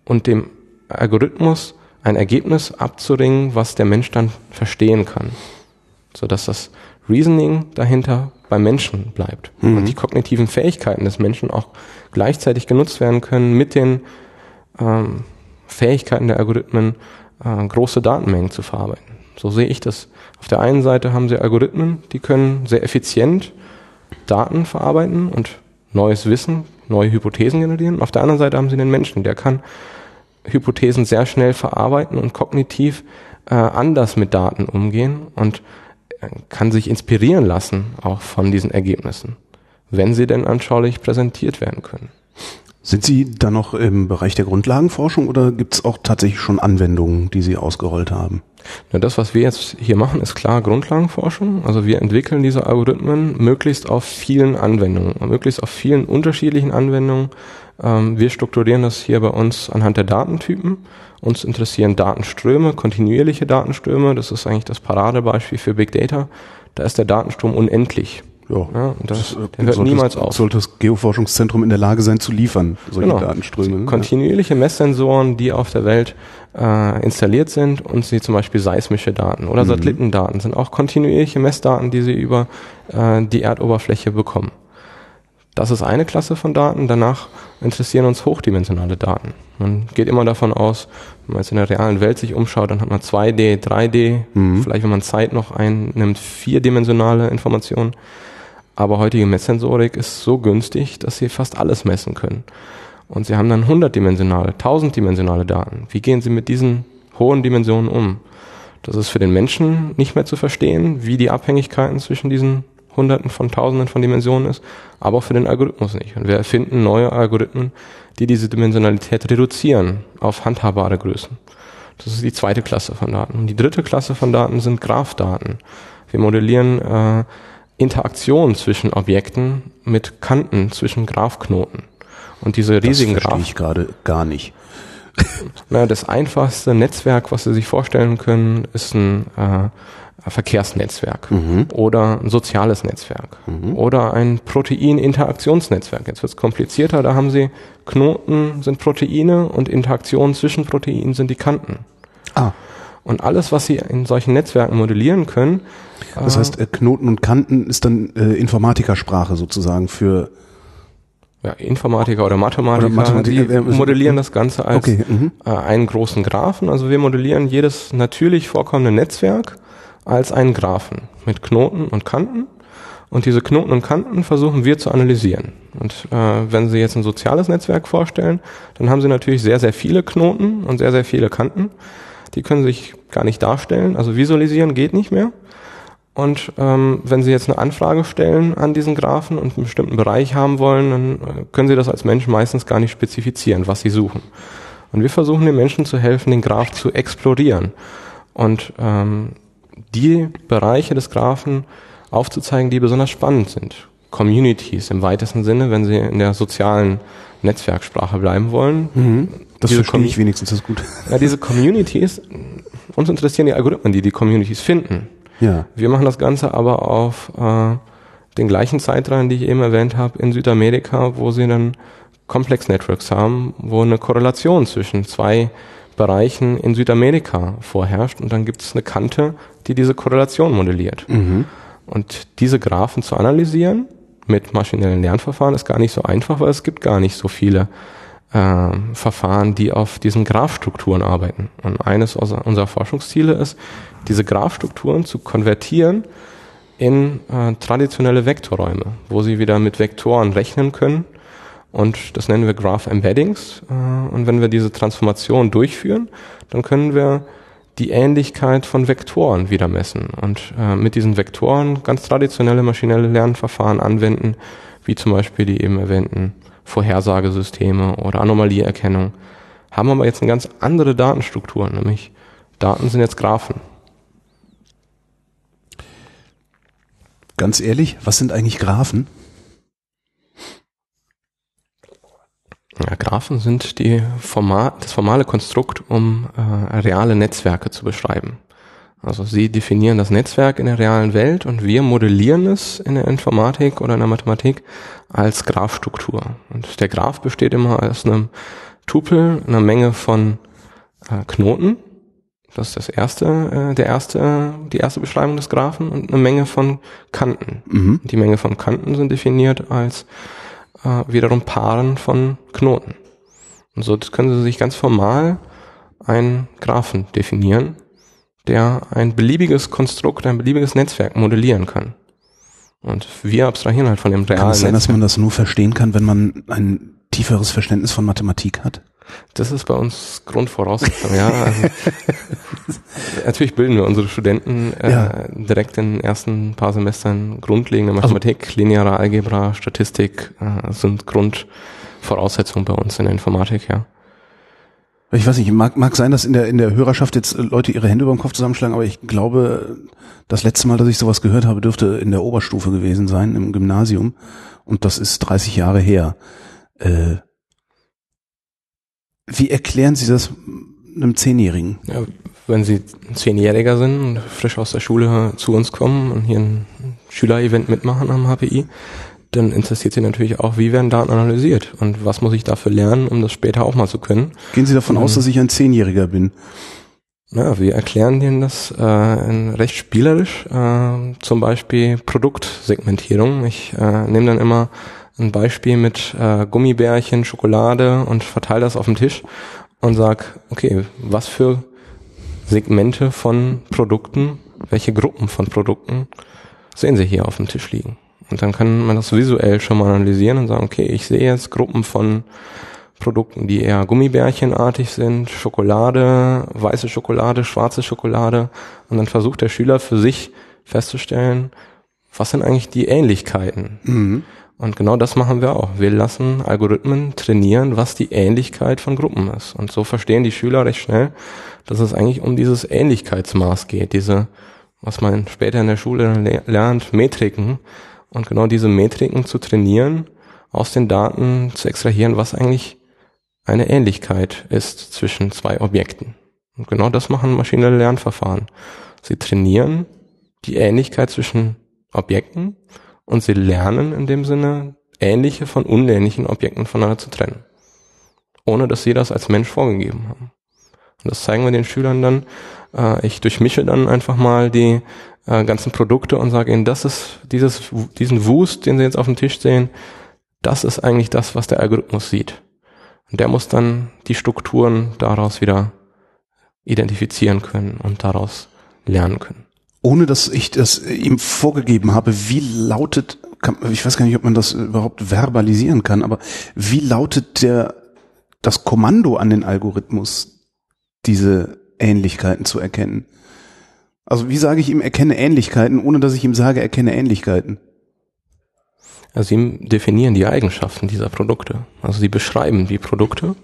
und dem Algorithmus ein Ergebnis abzuringen, was der Mensch dann verstehen kann. Sodass das Reasoning dahinter beim Menschen bleibt. Mhm. Und die kognitiven Fähigkeiten des Menschen auch gleichzeitig genutzt werden können mit den ähm, Fähigkeiten der Algorithmen, äh, große Datenmengen zu verarbeiten. So sehe ich das. Auf der einen Seite haben sie Algorithmen, die können sehr effizient Daten verarbeiten und neues Wissen, neue Hypothesen generieren. Auf der anderen Seite haben sie den Menschen, der kann Hypothesen sehr schnell verarbeiten und kognitiv äh, anders mit Daten umgehen und äh, kann sich inspirieren lassen auch von diesen Ergebnissen, wenn sie denn anschaulich präsentiert werden können. Sind Sie da noch im Bereich der Grundlagenforschung oder gibt es auch tatsächlich schon Anwendungen, die Sie ausgerollt haben? Na, das, was wir jetzt hier machen, ist klar Grundlagenforschung. Also wir entwickeln diese Algorithmen möglichst auf vielen Anwendungen, möglichst auf vielen unterschiedlichen Anwendungen. Ähm, wir strukturieren das hier bei uns anhand der Datentypen. Uns interessieren Datenströme, kontinuierliche Datenströme. Das ist eigentlich das Paradebeispiel für Big Data. Da ist der Datenstrom unendlich. Ja, ja und das, das der hört sollte, niemals auf. Sollte das Geoforschungszentrum in der Lage sein zu liefern, solche genau. Datenströme. Ne? Kontinuierliche Messsensoren, die auf der Welt äh, installiert sind und sie zum Beispiel seismische Daten oder mhm. Satellitendaten sind auch kontinuierliche Messdaten, die sie über äh, die Erdoberfläche bekommen. Das ist eine Klasse von Daten. Danach interessieren uns hochdimensionale Daten. Man geht immer davon aus, wenn man jetzt in der realen Welt sich umschaut, dann hat man 2D, 3D, mhm. vielleicht wenn man Zeit noch einnimmt, vierdimensionale Informationen. Aber heutige Messsensorik ist so günstig, dass sie fast alles messen können. Und sie haben dann hundertdimensionale, tausenddimensionale Daten. Wie gehen sie mit diesen hohen Dimensionen um? Das ist für den Menschen nicht mehr zu verstehen, wie die Abhängigkeiten zwischen diesen Hunderten von Tausenden von Dimensionen ist, aber auch für den Algorithmus nicht. Und wir erfinden neue Algorithmen, die diese Dimensionalität reduzieren auf handhabbare Größen. Das ist die zweite Klasse von Daten. Und die dritte Klasse von Daten sind Graphdaten. Wir modellieren äh, Interaktion zwischen Objekten mit Kanten zwischen Graphknoten. Und diese riesigen das verstehe ich gerade gar nicht. Na, das einfachste Netzwerk, was Sie sich vorstellen können, ist ein äh, Verkehrsnetzwerk mhm. oder ein soziales Netzwerk mhm. oder ein Protein-Interaktionsnetzwerk. Jetzt wird es komplizierter, da haben Sie Knoten sind Proteine und Interaktionen zwischen Proteinen sind die Kanten. Ah. Und alles, was Sie in solchen Netzwerken modellieren können. Das äh, heißt, äh, Knoten und Kanten ist dann äh, Informatikersprache sozusagen für ja, Informatiker oder Mathematiker, oder Mathematiker die modellieren das Ganze als okay, mhm. äh, einen großen Graphen. Also wir modellieren jedes natürlich vorkommende Netzwerk als einen Graphen mit Knoten und Kanten. Und diese Knoten und Kanten versuchen wir zu analysieren. Und äh, wenn Sie jetzt ein soziales Netzwerk vorstellen, dann haben Sie natürlich sehr, sehr viele Knoten und sehr, sehr viele Kanten. Die können sich gar nicht darstellen. Also visualisieren geht nicht mehr. Und ähm, wenn Sie jetzt eine Anfrage stellen an diesen Graphen und einen bestimmten Bereich haben wollen, dann äh, können Sie das als Mensch meistens gar nicht spezifizieren, was Sie suchen. Und wir versuchen den Menschen zu helfen, den Graph zu explorieren und ähm, die Bereiche des Graphen aufzuzeigen, die besonders spannend sind. Communities im weitesten Sinne, wenn Sie in der sozialen Netzwerksprache bleiben wollen. Mhm. Das verstehe ich wenigstens, das ist gut. Ja, diese Communities, uns interessieren die Algorithmen, die die Communities finden. Ja. Wir machen das Ganze aber auf äh, den gleichen Zeitreihen, die ich eben erwähnt habe, in Südamerika, wo sie dann Complex Networks haben, wo eine Korrelation zwischen zwei Bereichen in Südamerika vorherrscht und dann gibt es eine Kante, die diese Korrelation modelliert. Mhm. Und diese Graphen zu analysieren mit maschinellen Lernverfahren ist gar nicht so einfach, weil es gibt gar nicht so viele äh, Verfahren, die auf diesen Graphstrukturen arbeiten. Und eines unserer Forschungsziele ist, diese Graphstrukturen zu konvertieren in äh, traditionelle Vektorräume, wo sie wieder mit Vektoren rechnen können. Und das nennen wir Graph Embeddings. Äh, und wenn wir diese Transformation durchführen, dann können wir die Ähnlichkeit von Vektoren wieder messen und äh, mit diesen Vektoren ganz traditionelle maschinelle Lernverfahren anwenden, wie zum Beispiel die eben erwähnten Vorhersagesysteme oder Anomalieerkennung, haben aber jetzt eine ganz andere Datenstruktur, nämlich Daten sind jetzt Graphen. Ganz ehrlich, was sind eigentlich Graphen? Ja, Graphen sind die Format, das formale Konstrukt, um äh, reale Netzwerke zu beschreiben. Also sie definieren das Netzwerk in der realen Welt und wir modellieren es in der Informatik oder in der Mathematik als Graphstruktur. Und der Graph besteht immer aus einem Tupel, einer Menge von äh, Knoten. Das ist das erste, äh, der erste, die erste Beschreibung des Graphen und eine Menge von Kanten. Mhm. Die Menge von Kanten sind definiert als äh, wiederum Paaren von Knoten. Und so können Sie sich ganz formal einen Graphen definieren der ein beliebiges Konstrukt, ein beliebiges Netzwerk modellieren kann. Und wir abstrahieren halt von dem realen Kann es sein, Netzwerk. dass man das nur verstehen kann, wenn man ein tieferes Verständnis von Mathematik hat? Das ist bei uns Grundvoraussetzung, ja. Also, natürlich bilden wir unsere Studenten äh, ja. direkt in den ersten paar Semestern grundlegende Mathematik, also, lineare Algebra, Statistik äh, sind Grundvoraussetzungen bei uns in der Informatik, ja. Ich weiß nicht, mag, mag sein, dass in der, in der Hörerschaft jetzt Leute ihre Hände über den Kopf zusammenschlagen, aber ich glaube, das letzte Mal, dass ich sowas gehört habe, dürfte in der Oberstufe gewesen sein, im Gymnasium. Und das ist 30 Jahre her. Äh, wie erklären Sie das einem Zehnjährigen? Ja, wenn Sie Zehnjähriger sind und frisch aus der Schule zu uns kommen und hier ein Schülerevent mitmachen am HPI, dann interessiert Sie natürlich auch, wie werden Daten analysiert und was muss ich dafür lernen, um das später auch mal zu können. Gehen Sie davon und, aus, dass ich ein Zehnjähriger bin? Ja, wir erklären denen das äh, recht spielerisch, äh, zum Beispiel Produktsegmentierung. Ich äh, nehme dann immer ein Beispiel mit äh, Gummibärchen, Schokolade und verteile das auf dem Tisch und sag, okay, was für Segmente von Produkten, welche Gruppen von Produkten sehen Sie hier auf dem Tisch liegen? Und dann kann man das visuell schon mal analysieren und sagen, okay, ich sehe jetzt Gruppen von Produkten, die eher Gummibärchenartig sind, Schokolade, weiße Schokolade, schwarze Schokolade. Und dann versucht der Schüler für sich festzustellen, was sind eigentlich die Ähnlichkeiten? Mhm. Und genau das machen wir auch. Wir lassen Algorithmen trainieren, was die Ähnlichkeit von Gruppen ist. Und so verstehen die Schüler recht schnell, dass es eigentlich um dieses Ähnlichkeitsmaß geht, diese, was man später in der Schule lernt, Metriken, und genau diese Metriken zu trainieren, aus den Daten zu extrahieren, was eigentlich eine Ähnlichkeit ist zwischen zwei Objekten. Und genau das machen maschinelle Lernverfahren. Sie trainieren die Ähnlichkeit zwischen Objekten und sie lernen in dem Sinne, ähnliche von unähnlichen Objekten voneinander zu trennen. Ohne dass sie das als Mensch vorgegeben haben. Und das zeigen wir den Schülern dann. Äh, ich durchmische dann einfach mal die äh, ganzen Produkte und sage ihnen, das ist dieses, diesen Wust, den sie jetzt auf dem Tisch sehen, das ist eigentlich das, was der Algorithmus sieht. Und der muss dann die Strukturen daraus wieder identifizieren können und daraus lernen können. Ohne dass ich das ihm vorgegeben habe, wie lautet, ich weiß gar nicht, ob man das überhaupt verbalisieren kann, aber wie lautet der, das Kommando an den Algorithmus, diese Ähnlichkeiten zu erkennen? Also wie sage ich ihm, erkenne Ähnlichkeiten, ohne dass ich ihm sage, erkenne Ähnlichkeiten? Also sie definieren die Eigenschaften dieser Produkte. Also sie beschreiben die Produkte.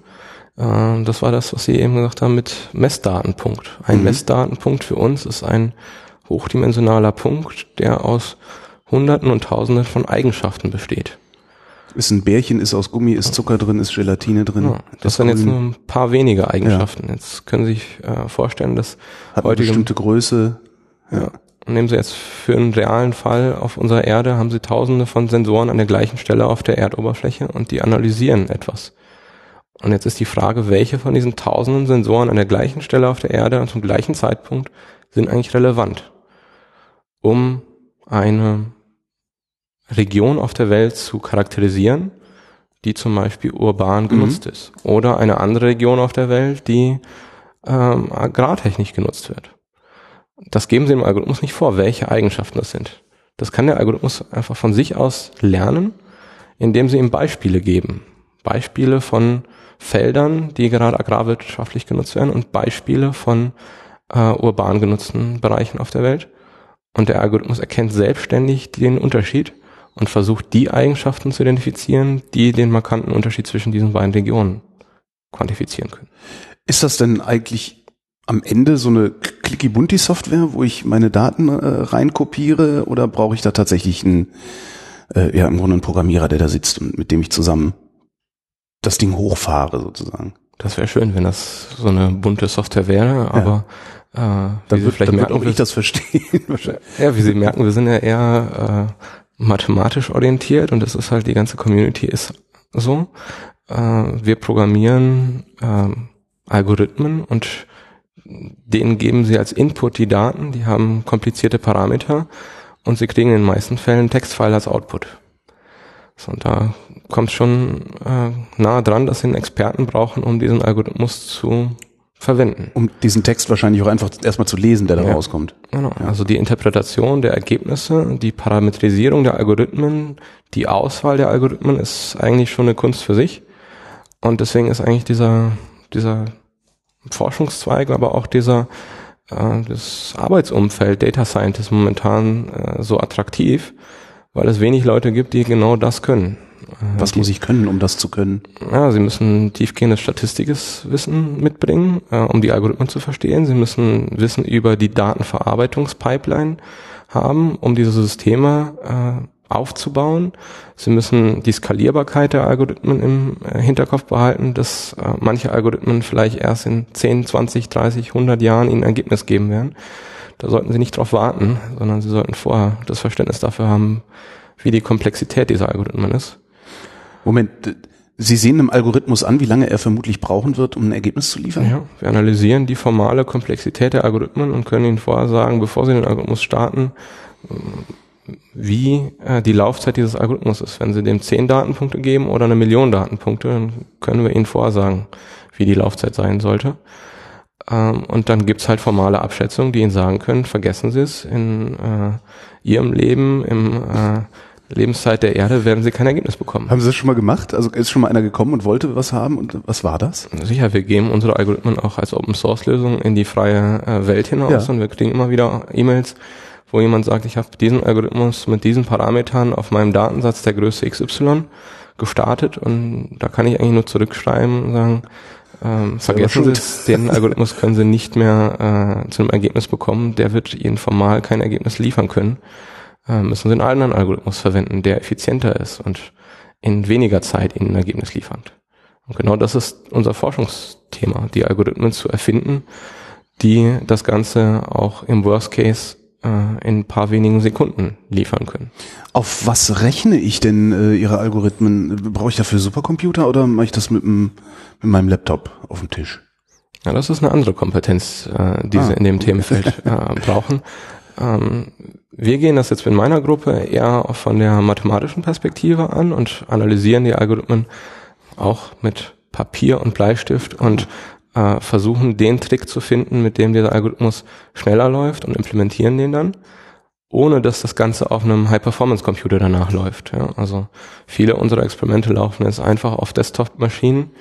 Äh, das war das, was Sie eben gesagt haben mit Messdatenpunkt. Ein mhm. Messdatenpunkt für uns ist ein hochdimensionaler Punkt, der aus Hunderten und Tausenden von Eigenschaften besteht. Ist ein Bärchen, ist aus Gummi, ist Zucker drin, ist Gelatine drin. Ja, das, sind jetzt nur ein paar wenige Eigenschaften. Ja. Jetzt können Sie sich äh, vorstellen, dass Hat eine bestimmte Größe. Ja. Nehmen Sie jetzt für einen realen Fall auf unserer Erde, haben Sie tausende von Sensoren an der gleichen Stelle auf der Erdoberfläche und die analysieren etwas. Und jetzt ist die Frage, welche von diesen tausenden Sensoren an der gleichen Stelle auf der Erde und zum gleichen Zeitpunkt sind eigentlich relevant, um eine Region auf der Welt zu charakterisieren, die zum Beispiel urban genutzt mhm. ist. Oder eine andere Region auf der Welt, die ähm, agrartechnisch genutzt wird. Das geben Sie dem Algorithmus nicht vor, welche Eigenschaften das sind. Das kann der Algorithmus einfach von sich aus lernen, indem Sie ihm Beispiele geben. Beispiele von Feldern, die gerade agrarwirtschaftlich genutzt werden und Beispiele von äh, urban genutzten Bereichen auf der Welt. Und der Algorithmus erkennt selbstständig den Unterschied und versucht die Eigenschaften zu identifizieren, die den markanten Unterschied zwischen diesen beiden Regionen quantifizieren können. Ist das denn eigentlich am Ende so eine Clicky-Bunti-Software, wo ich meine Daten äh, reinkopiere oder brauche ich da tatsächlich einen, äh, ja im Grunde einen Programmierer, der da sitzt und mit dem ich zusammen das Ding hochfahre sozusagen? Das wäre schön, wenn das so eine bunte Software wäre, aber Äh, dann wird, vielleicht merken, wird auch ich das verstehen. ja, wie Sie merken, wir sind ja eher äh, mathematisch orientiert und das ist halt, die ganze Community ist so. Äh, wir programmieren äh, Algorithmen und denen geben sie als Input die Daten, die haben komplizierte Parameter und sie kriegen in den meisten Fällen Textfile als Output. So, und da kommt schon äh, nahe dran, dass sie einen Experten brauchen, um diesen Algorithmus zu verwenden. Um diesen Text wahrscheinlich auch einfach erstmal zu lesen, der da ja, rauskommt. Genau. Ja. Also die Interpretation der Ergebnisse, die Parametrisierung der Algorithmen, die Auswahl der Algorithmen ist eigentlich schon eine Kunst für sich. Und deswegen ist eigentlich dieser, dieser Forschungszweig, aber auch dieser äh, das Arbeitsumfeld Data Scientist momentan äh, so attraktiv, weil es wenig Leute gibt, die genau das können. Was muss ich können, um das zu können? Ja, Sie müssen tiefgehendes statistisches Wissen mitbringen, äh, um die Algorithmen zu verstehen. Sie müssen Wissen über die Datenverarbeitungspipeline haben, um diese Systeme äh, aufzubauen. Sie müssen die Skalierbarkeit der Algorithmen im äh, Hinterkopf behalten, dass äh, manche Algorithmen vielleicht erst in 10, 20, 30, 100 Jahren Ihnen ein Ergebnis geben werden. Da sollten Sie nicht drauf warten, sondern Sie sollten vorher das Verständnis dafür haben, wie die Komplexität dieser Algorithmen ist. Moment, Sie sehen einem Algorithmus an, wie lange er vermutlich brauchen wird, um ein Ergebnis zu liefern? Ja, wir analysieren die formale Komplexität der Algorithmen und können Ihnen vorher sagen, bevor Sie den Algorithmus starten, wie äh, die Laufzeit dieses Algorithmus ist. Wenn Sie dem zehn Datenpunkte geben oder eine Million Datenpunkte, dann können wir Ihnen vorsagen, wie die Laufzeit sein sollte. Ähm, und dann gibt's halt formale Abschätzungen, die Ihnen sagen können, vergessen Sie es, in äh, Ihrem Leben, im äh, Lebenszeit der Erde werden Sie kein Ergebnis bekommen. Haben Sie das schon mal gemacht? Also ist schon mal einer gekommen und wollte was haben und was war das? Sicher, wir geben unsere Algorithmen auch als Open Source Lösung in die freie äh, Welt hinaus ja. und wir kriegen immer wieder E-Mails, wo jemand sagt, ich habe diesen Algorithmus mit diesen Parametern auf meinem Datensatz der Größe XY gestartet und da kann ich eigentlich nur zurückschreiben und sagen, ähm, vergessen Sie es, den Algorithmus können Sie nicht mehr äh, zu einem Ergebnis bekommen, der wird Ihnen formal kein Ergebnis liefern können. Äh, müssen Sie einen anderen Algorithmus verwenden, der effizienter ist und in weniger Zeit Ihnen ein Ergebnis liefert. Und genau das ist unser Forschungsthema, die Algorithmen zu erfinden, die das Ganze auch im Worst Case äh, in ein paar wenigen Sekunden liefern können. Auf was rechne ich denn äh, Ihre Algorithmen? Brauche ich dafür Supercomputer oder mache ich das mit, dem, mit meinem Laptop auf dem Tisch? Ja, das ist eine andere Kompetenz, äh, die ah. Sie in dem Themenfeld äh, brauchen. Ähm, wir gehen das jetzt in meiner Gruppe eher von der mathematischen Perspektive an und analysieren die Algorithmen auch mit Papier und Bleistift und äh, versuchen den Trick zu finden, mit dem dieser Algorithmus schneller läuft und implementieren den dann, ohne dass das Ganze auf einem High-Performance-Computer danach läuft. Ja. Also viele unserer Experimente laufen jetzt einfach auf Desktop-Maschinen.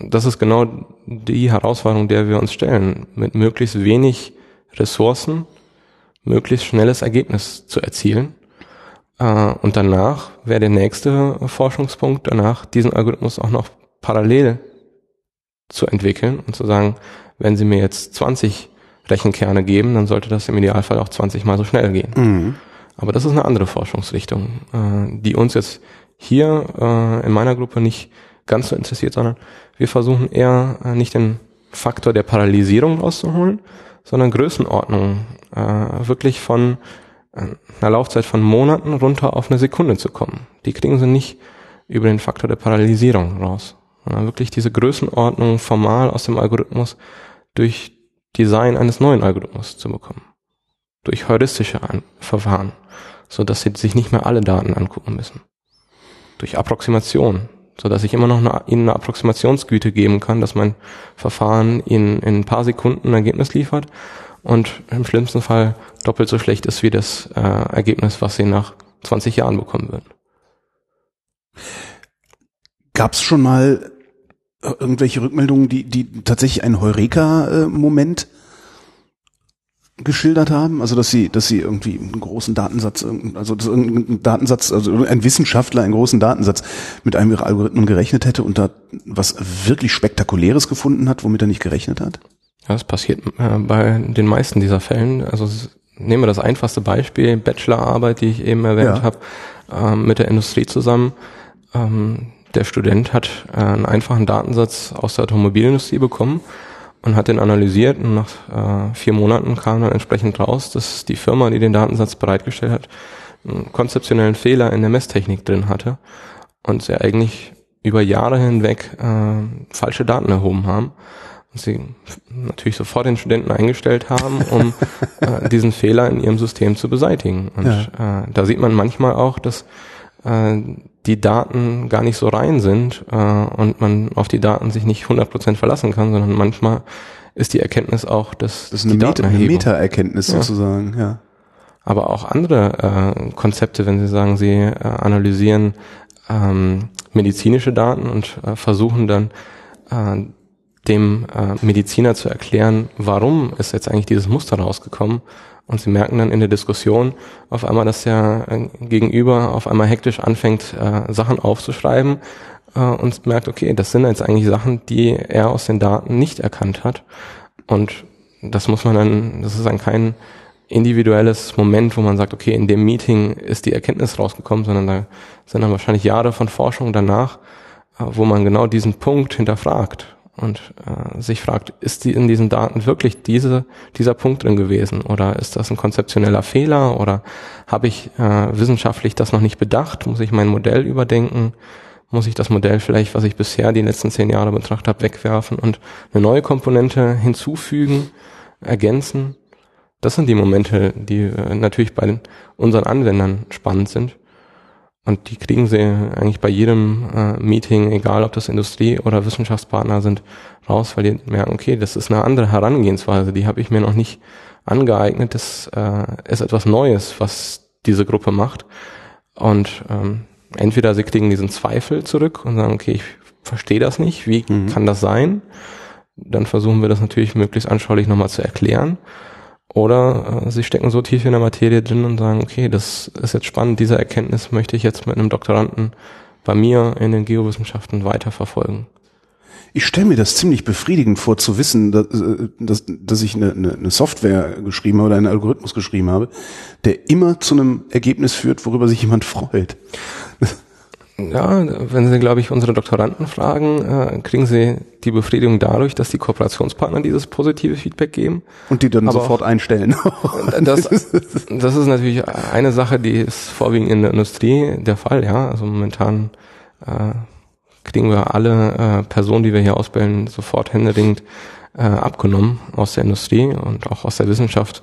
Das ist genau die Herausforderung, der wir uns stellen, mit möglichst wenig Ressourcen möglichst schnelles Ergebnis zu erzielen. Äh, und danach wäre der nächste Forschungspunkt, danach diesen Algorithmus auch noch parallel zu entwickeln und zu sagen, wenn Sie mir jetzt 20 Rechenkerne geben, dann sollte das im Idealfall auch 20 mal so schnell gehen. Mhm. Aber das ist eine andere Forschungsrichtung, äh, die uns jetzt hier äh, in meiner Gruppe nicht ganz so interessiert, sondern wir versuchen eher äh, nicht den Faktor der Paralysierung rauszuholen, sondern Größenordnung äh, wirklich von einer Laufzeit von Monaten runter auf eine Sekunde zu kommen. Die kriegen sie nicht über den Faktor der Paralysierung raus. Ja, wirklich diese Größenordnung formal aus dem Algorithmus durch Design eines neuen Algorithmus zu bekommen. Durch heuristische An Verfahren, so dass sie sich nicht mehr alle Daten angucken müssen. Durch Approximation, so dass ich immer noch eine, ihnen eine Approximationsgüte geben kann, dass mein Verfahren ihnen in ein paar Sekunden ein Ergebnis liefert und im schlimmsten Fall doppelt so schlecht ist wie das äh, Ergebnis, was sie nach 20 Jahren bekommen würden. Gab es schon mal äh, irgendwelche Rückmeldungen, die, die tatsächlich einen Heureka-Moment geschildert haben? Also dass sie, dass sie irgendwie einen großen Datensatz, also dass irgendein Datensatz, also ein Wissenschaftler einen großen Datensatz mit einem ihrer Algorithmen gerechnet hätte und da was wirklich Spektakuläres gefunden hat, womit er nicht gerechnet hat? Ja, das passiert äh, bei den meisten dieser Fällen. Also nehmen wir das einfachste Beispiel, Bachelorarbeit, die ich eben erwähnt ja. habe, ähm, mit der Industrie zusammen. Ähm, der Student hat äh, einen einfachen Datensatz aus der Automobilindustrie bekommen und hat den analysiert und nach äh, vier Monaten kam dann entsprechend raus, dass die Firma, die den Datensatz bereitgestellt hat, einen konzeptionellen Fehler in der Messtechnik drin hatte und sie eigentlich über Jahre hinweg äh, falsche Daten erhoben haben und sie natürlich sofort den Studenten eingestellt haben, um äh, diesen Fehler in ihrem System zu beseitigen. Und ja. äh, da sieht man manchmal auch, dass äh, die Daten gar nicht so rein sind äh, und man auf die Daten sich nicht 100% verlassen kann, sondern manchmal ist die Erkenntnis auch, dass das ist eine, Meta, eine Meta-Erkenntnis ja. sozusagen, ja. Aber auch andere äh, Konzepte, wenn Sie sagen, Sie äh, analysieren ähm, medizinische Daten und äh, versuchen dann äh, dem äh, Mediziner zu erklären, warum ist jetzt eigentlich dieses Muster rausgekommen, und sie merken dann in der Diskussion auf einmal, dass der äh, Gegenüber auf einmal hektisch anfängt, äh, Sachen aufzuschreiben äh, und merkt, okay, das sind jetzt eigentlich Sachen, die er aus den Daten nicht erkannt hat. Und das muss man dann, das ist dann kein individuelles Moment, wo man sagt, okay, in dem Meeting ist die Erkenntnis rausgekommen, sondern da sind dann wahrscheinlich Jahre von Forschung danach, äh, wo man genau diesen Punkt hinterfragt und äh, sich fragt, ist die in diesen Daten wirklich diese, dieser Punkt drin gewesen oder ist das ein konzeptioneller Fehler oder habe ich äh, wissenschaftlich das noch nicht bedacht? Muss ich mein Modell überdenken? Muss ich das Modell vielleicht, was ich bisher die letzten zehn Jahre betrachtet habe, wegwerfen und eine neue Komponente hinzufügen, ergänzen? Das sind die Momente, die äh, natürlich bei unseren Anwendern spannend sind. Und die kriegen sie eigentlich bei jedem äh, Meeting, egal ob das Industrie- oder Wissenschaftspartner sind, raus, weil die merken, okay, das ist eine andere Herangehensweise, die habe ich mir noch nicht angeeignet. Das äh, ist etwas Neues, was diese Gruppe macht. Und ähm, entweder sie kriegen diesen Zweifel zurück und sagen, okay, ich verstehe das nicht, wie mhm. kann das sein? Dann versuchen wir das natürlich möglichst anschaulich nochmal zu erklären. Oder äh, sie stecken so tief in der Materie drin und sagen, okay, das ist jetzt spannend, diese Erkenntnis möchte ich jetzt mit einem Doktoranden bei mir in den Geowissenschaften weiterverfolgen. Ich stelle mir das ziemlich befriedigend vor, zu wissen, dass, äh, dass, dass ich eine, eine Software geschrieben habe oder einen Algorithmus geschrieben habe, der immer zu einem Ergebnis führt, worüber sich jemand freut. Ja, wenn Sie, glaube ich, unsere Doktoranden fragen, äh, kriegen Sie die Befriedigung dadurch, dass die Kooperationspartner dieses positive Feedback geben. Und die dann Aber sofort einstellen. das, das ist natürlich eine Sache, die ist vorwiegend in der Industrie der Fall, ja. Also momentan äh, kriegen wir alle äh, Personen, die wir hier ausbilden, sofort händeringend äh, abgenommen aus der Industrie und auch aus der Wissenschaft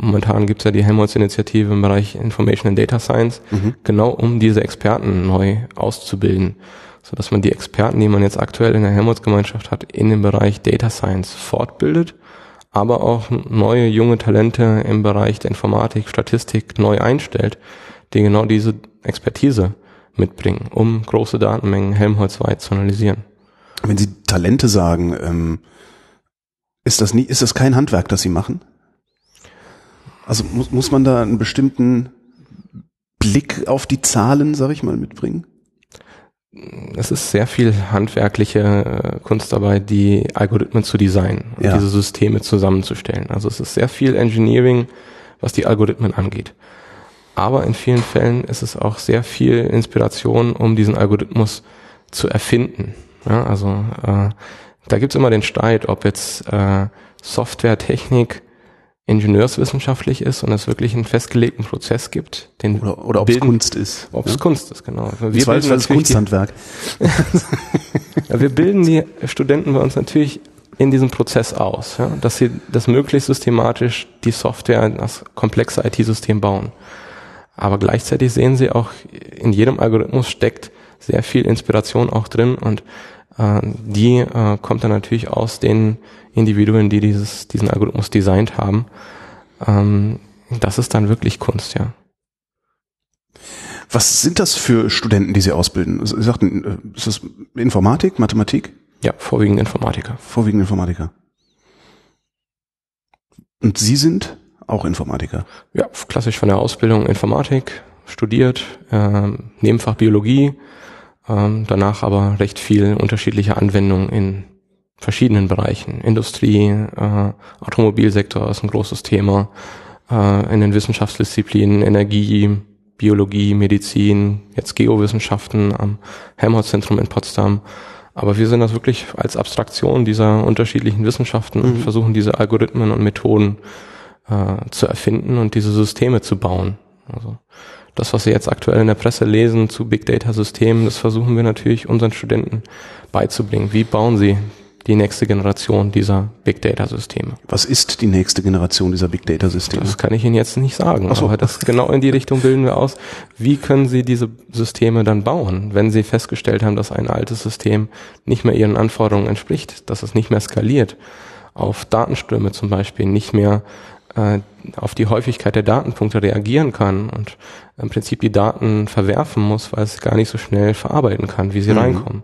Momentan gibt es ja die Helmholtz-Initiative im Bereich Information and Data Science, mhm. genau um diese Experten neu auszubilden, so dass man die Experten, die man jetzt aktuell in der Helmholtz-Gemeinschaft hat, in dem Bereich Data Science fortbildet, aber auch neue junge Talente im Bereich der Informatik, Statistik neu einstellt, die genau diese Expertise mitbringen, um große Datenmengen helmholtzweit zu analysieren. Wenn Sie Talente sagen, ähm, ist das nie, ist das kein Handwerk, das Sie machen? Also muss, muss man da einen bestimmten Blick auf die Zahlen, sag ich mal, mitbringen? Es ist sehr viel handwerkliche äh, Kunst dabei, die Algorithmen zu designen und ja. diese Systeme zusammenzustellen. Also es ist sehr viel Engineering, was die Algorithmen angeht. Aber in vielen Fällen ist es auch sehr viel Inspiration, um diesen Algorithmus zu erfinden. Ja, also äh, da gibt's immer den Streit, ob jetzt äh, Softwaretechnik ingenieurswissenschaftlich ist und es wirklich einen festgelegten Prozess gibt. Den oder oder ob es Kunst ist. Ob es ja? Kunst ist, genau. Wir bilden das Kunsthandwerk. ja, wir bilden die Studenten bei uns natürlich in diesem Prozess aus, ja, dass sie das möglichst systematisch die Software, das komplexe IT-System bauen. Aber gleichzeitig sehen sie auch, in jedem Algorithmus steckt sehr viel Inspiration auch drin und äh, die äh, kommt dann natürlich aus den Individuen, die dieses, diesen Algorithmus designt haben. Ähm, das ist dann wirklich Kunst, ja. Was sind das für Studenten, die Sie ausbilden? Sie sagten, äh, ist das Informatik, Mathematik? Ja, vorwiegend Informatiker. Vorwiegend Informatiker. Und Sie sind auch Informatiker? Ja, klassisch von der Ausbildung Informatik, studiert, äh, Nebenfach Biologie, äh, danach aber recht viel unterschiedliche Anwendungen in verschiedenen Bereichen. Industrie, äh, Automobilsektor ist ein großes Thema, äh, in den Wissenschaftsdisziplinen Energie, Biologie, Medizin, jetzt Geowissenschaften am Helmholtz-Zentrum in Potsdam, Aber wir sehen das wirklich als Abstraktion dieser unterschiedlichen Wissenschaften und Mhm. versuchen diese Algorithmen und Methoden äh, zu erfinden und diese Systeme zu bauen. Also das, was Sie jetzt aktuell in der Presse lesen zu Big Data Systemen, das versuchen wir natürlich unseren Studenten beizubringen. Wie bauen sie die nächste Generation dieser Big Data Systeme? Was ist die nächste Generation dieser Big Data Systeme? Das kann ich Ihnen jetzt nicht sagen, Ach so. aber das genau in die Richtung bilden wir aus. Wie können Sie diese Systeme dann bauen, wenn Sie festgestellt haben, dass ein altes System nicht mehr Ihren Anforderungen entspricht, dass es nicht mehr skaliert, auf Datenströme zum Beispiel nicht mehr äh, auf die Häufigkeit der Datenpunkte reagieren kann und im Prinzip die Daten verwerfen muss, weil es gar nicht so schnell verarbeiten kann, wie sie Mhm. reinkommen.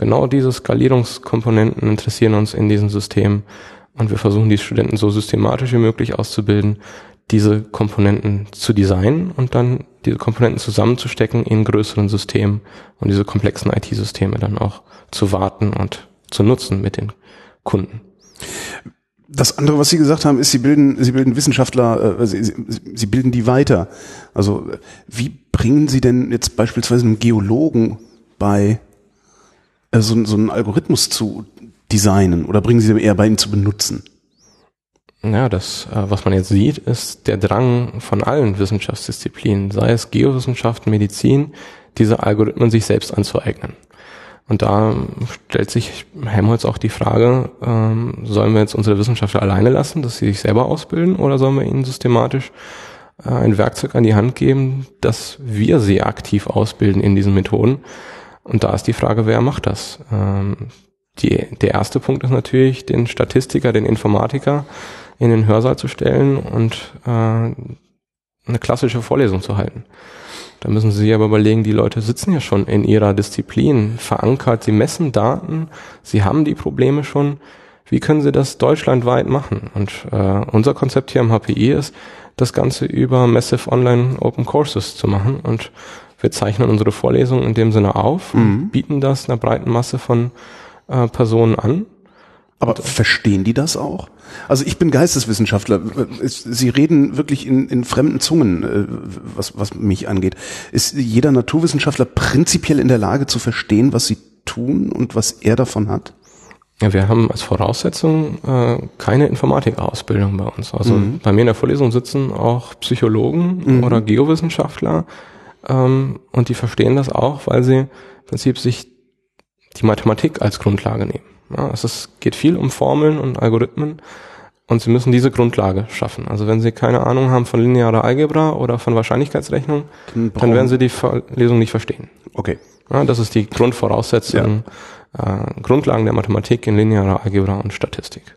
Genau diese Skalierungskomponenten interessieren uns in diesem System und wir versuchen die Studenten so systematisch wie möglich auszubilden, diese Komponenten zu designen und dann diese Komponenten zusammenzustecken in größeren Systemen und diese komplexen IT-Systeme dann auch zu warten und zu nutzen mit den Kunden. Das andere, was Sie gesagt haben, ist, Sie bilden, Sie bilden Wissenschaftler, äh, Sie, Sie, Sie bilden die weiter. Also äh, wie bringen Sie denn jetzt beispielsweise einem Geologen bei, äh, so, so einen Algorithmus zu designen oder bringen Sie eher bei, ihn zu benutzen? Ja, das, äh, was man jetzt sieht, ist der Drang von allen Wissenschaftsdisziplinen, sei es Geowissenschaften, Medizin, diese Algorithmen sich selbst anzueignen. Und da stellt sich Helmholtz auch die Frage, ähm, sollen wir jetzt unsere Wissenschaftler alleine lassen, dass sie sich selber ausbilden, oder sollen wir ihnen systematisch äh, ein Werkzeug an die Hand geben, dass wir sie aktiv ausbilden in diesen Methoden? Und da ist die Frage, wer macht das? Ähm, die, der erste Punkt ist natürlich, den Statistiker, den Informatiker in den Hörsaal zu stellen und äh, eine klassische Vorlesung zu halten. Da müssen Sie sich aber überlegen, die Leute sitzen ja schon in ihrer Disziplin verankert, sie messen Daten, sie haben die Probleme schon. Wie können sie das deutschlandweit machen? Und äh, unser Konzept hier am HPI ist, das Ganze über Massive Online Open Courses zu machen. Und wir zeichnen unsere Vorlesungen in dem Sinne auf, und bieten das einer breiten Masse von äh, Personen an. Aber verstehen die das auch? Also ich bin Geisteswissenschaftler. Es- Sie reden wirklich in, in fremden Zungen, äh, was, was mich angeht. Ist jeder Naturwissenschaftler prinzipiell in der Lage zu verstehen, was sie tun und was er davon hat? Ja, wir haben als Voraussetzung äh, keine Informatikausbildung bei uns. Also bei mir in der Vorlesung sitzen auch Psychologen oder Geowissenschaftler ähm, und die verstehen das auch, weil sie im Prinzip sich die Mathematik als Grundlage nehmen. Ja, es ist, geht viel um Formeln und Algorithmen und sie müssen diese Grundlage schaffen. Also wenn sie keine Ahnung haben von linearer Algebra oder von Wahrscheinlichkeitsrechnung, Dann dann werden sie die Vorlesung nicht verstehen. Okay. Ja, das ist die Grundvoraussetzung, äh, Grundlagen der Mathematik in linearer Algebra und Statistik.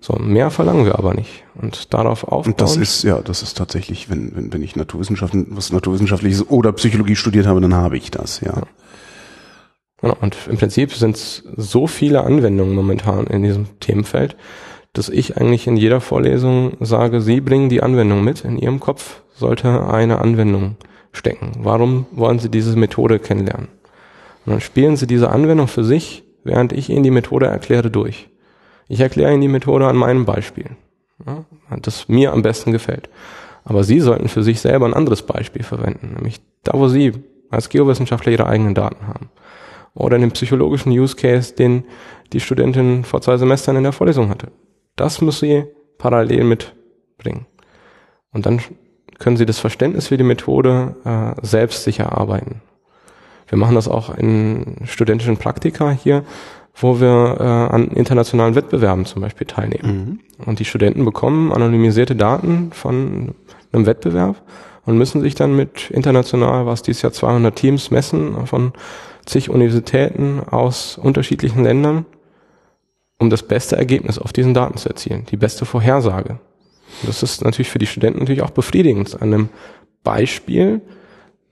So, mehr verlangen wir aber nicht. Und darauf aufbauen. Und das ist, ja, das ist tatsächlich, wenn, wenn, wenn ich Naturwissenschaften, was Naturwissenschaftliches oder Psychologie studiert habe, dann habe ich das, ja. Genau, und im Prinzip sind es so viele Anwendungen momentan in diesem Themenfeld, dass ich eigentlich in jeder Vorlesung sage, Sie bringen die Anwendung mit. In Ihrem Kopf sollte eine Anwendung stecken. Warum wollen Sie diese Methode kennenlernen? Und dann spielen Sie diese Anwendung für sich, während ich Ihnen die Methode erkläre, durch. Ich erkläre Ihnen die Methode an meinem Beispiel, ja, das mir am besten gefällt. Aber Sie sollten für sich selber ein anderes Beispiel verwenden, nämlich da, wo Sie als Geowissenschaftler Ihre eigenen Daten haben. Oder den psychologischen Use Case, den die Studentin vor zwei Semestern in der Vorlesung hatte. Das muss sie parallel mitbringen. Und dann können Sie das Verständnis für die Methode äh, selbst sich erarbeiten. Wir machen das auch in studentischen Praktika hier, wo wir äh, an internationalen Wettbewerben zum Beispiel teilnehmen. Und die Studenten bekommen anonymisierte Daten von einem Wettbewerb und müssen sich dann mit international, was dieses Jahr 200 Teams messen, von zig Universitäten aus unterschiedlichen Ländern, um das beste Ergebnis auf diesen Daten zu erzielen, die beste Vorhersage. Und das ist natürlich für die Studenten natürlich auch befriedigend, an einem Beispiel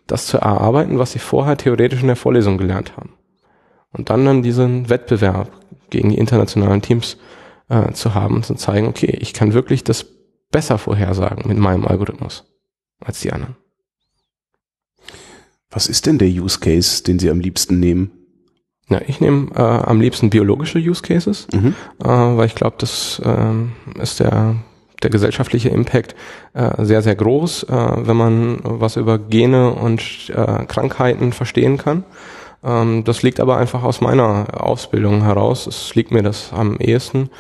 das zu erarbeiten, was sie vorher theoretisch in der Vorlesung gelernt haben. Und dann dann diesen Wettbewerb gegen die internationalen Teams äh, zu haben und zu zeigen, okay, ich kann wirklich das besser vorhersagen mit meinem Algorithmus als die anderen. Was ist denn der Use Case, den Sie am liebsten nehmen? Ja, ich nehme äh, am liebsten biologische Use Cases, Mhm. äh, weil ich glaube, das ähm, ist der der gesellschaftliche Impact äh, sehr, sehr groß, äh, wenn man was über Gene und äh, Krankheiten verstehen kann. Ähm, das liegt aber einfach aus meiner Ausbildung heraus. Es liegt mir das am ehesten,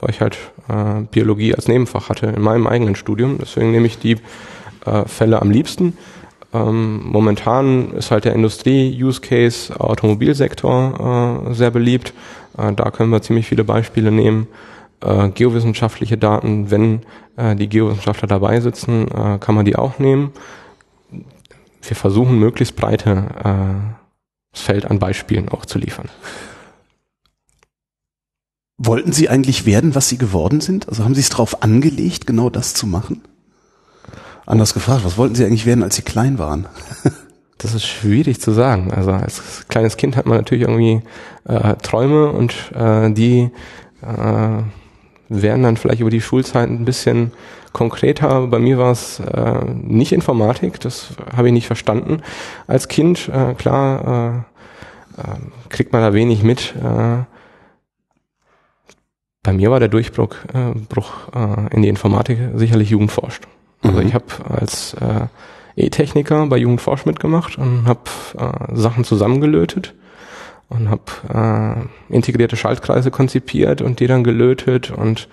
weil ich halt äh, Biologie als Nebenfach hatte in meinem eigenen Studium. Deswegen nehme ich die äh, Fälle am liebsten. Ähm, momentan ist halt der Industrie-Use-Case Automobilsektor äh, sehr beliebt. Äh, da können wir ziemlich viele Beispiele nehmen. Äh, geowissenschaftliche Daten, wenn äh, die Geowissenschaftler dabei sitzen, äh, kann man die auch nehmen. Wir versuchen möglichst breite äh, das Feld an Beispielen auch zu liefern. Wollten Sie eigentlich werden, was Sie geworden sind? Also haben Sie es darauf angelegt, genau das zu machen? Anders gefragt, was wollten Sie eigentlich werden, als Sie klein waren? Das ist schwierig zu sagen. Also als kleines Kind hat man natürlich irgendwie äh, Träume und äh, die äh, werden dann vielleicht über die Schulzeit ein bisschen konkreter. Bei mir war es äh, nicht Informatik, das habe ich nicht verstanden. Als Kind, äh, klar, äh, äh, kriegt man da wenig mit. Äh, bei mir war der Durchbruch äh, Bruch, äh, in die Informatik sicherlich Jugendforscht. Also mhm. ich habe als äh, E-Techniker bei Jugendforsch mitgemacht und habe äh, Sachen zusammengelötet und habe äh, integrierte Schaltkreise konzipiert und die dann gelötet und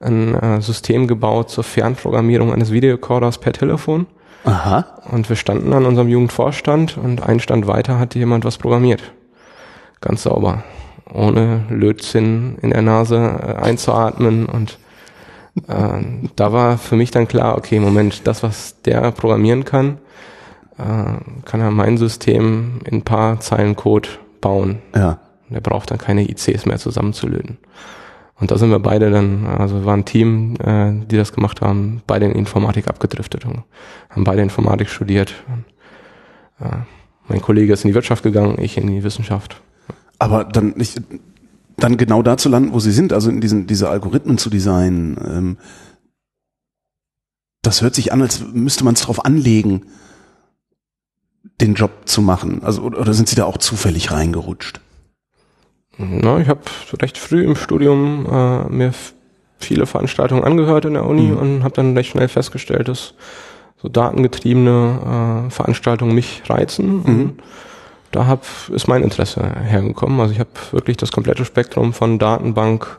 ein äh, System gebaut zur Fernprogrammierung eines Videocorders per Telefon. Aha. Und wir standen an unserem Jugendvorstand und ein Stand weiter hatte jemand was programmiert. Ganz sauber. Ohne Lötzinn in der Nase äh, einzuatmen und äh, da war für mich dann klar, okay, Moment, das, was der programmieren kann, äh, kann er mein System in ein paar Zeilen Code bauen. Ja. Der braucht dann keine ICs mehr zusammenzulöten. Und da sind wir beide dann, also war ein Team, äh, die das gemacht haben, beide in Informatik abgedriftet und haben beide Informatik studiert. Und, äh, mein Kollege ist in die Wirtschaft gegangen, ich in die Wissenschaft. Aber dann nicht, dann genau da zu landen, wo sie sind, also in diesen diese Algorithmen zu designen. Ähm, das hört sich an, als müsste man es darauf anlegen, den Job zu machen. Also oder sind Sie da auch zufällig reingerutscht? Na, ich habe recht früh im Studium äh, mir viele Veranstaltungen angehört in der Uni mhm. und habe dann recht schnell festgestellt, dass so datengetriebene äh, Veranstaltungen mich reizen. Mhm. da hab, ist mein Interesse hergekommen. Also ich habe wirklich das komplette Spektrum von Datenbank,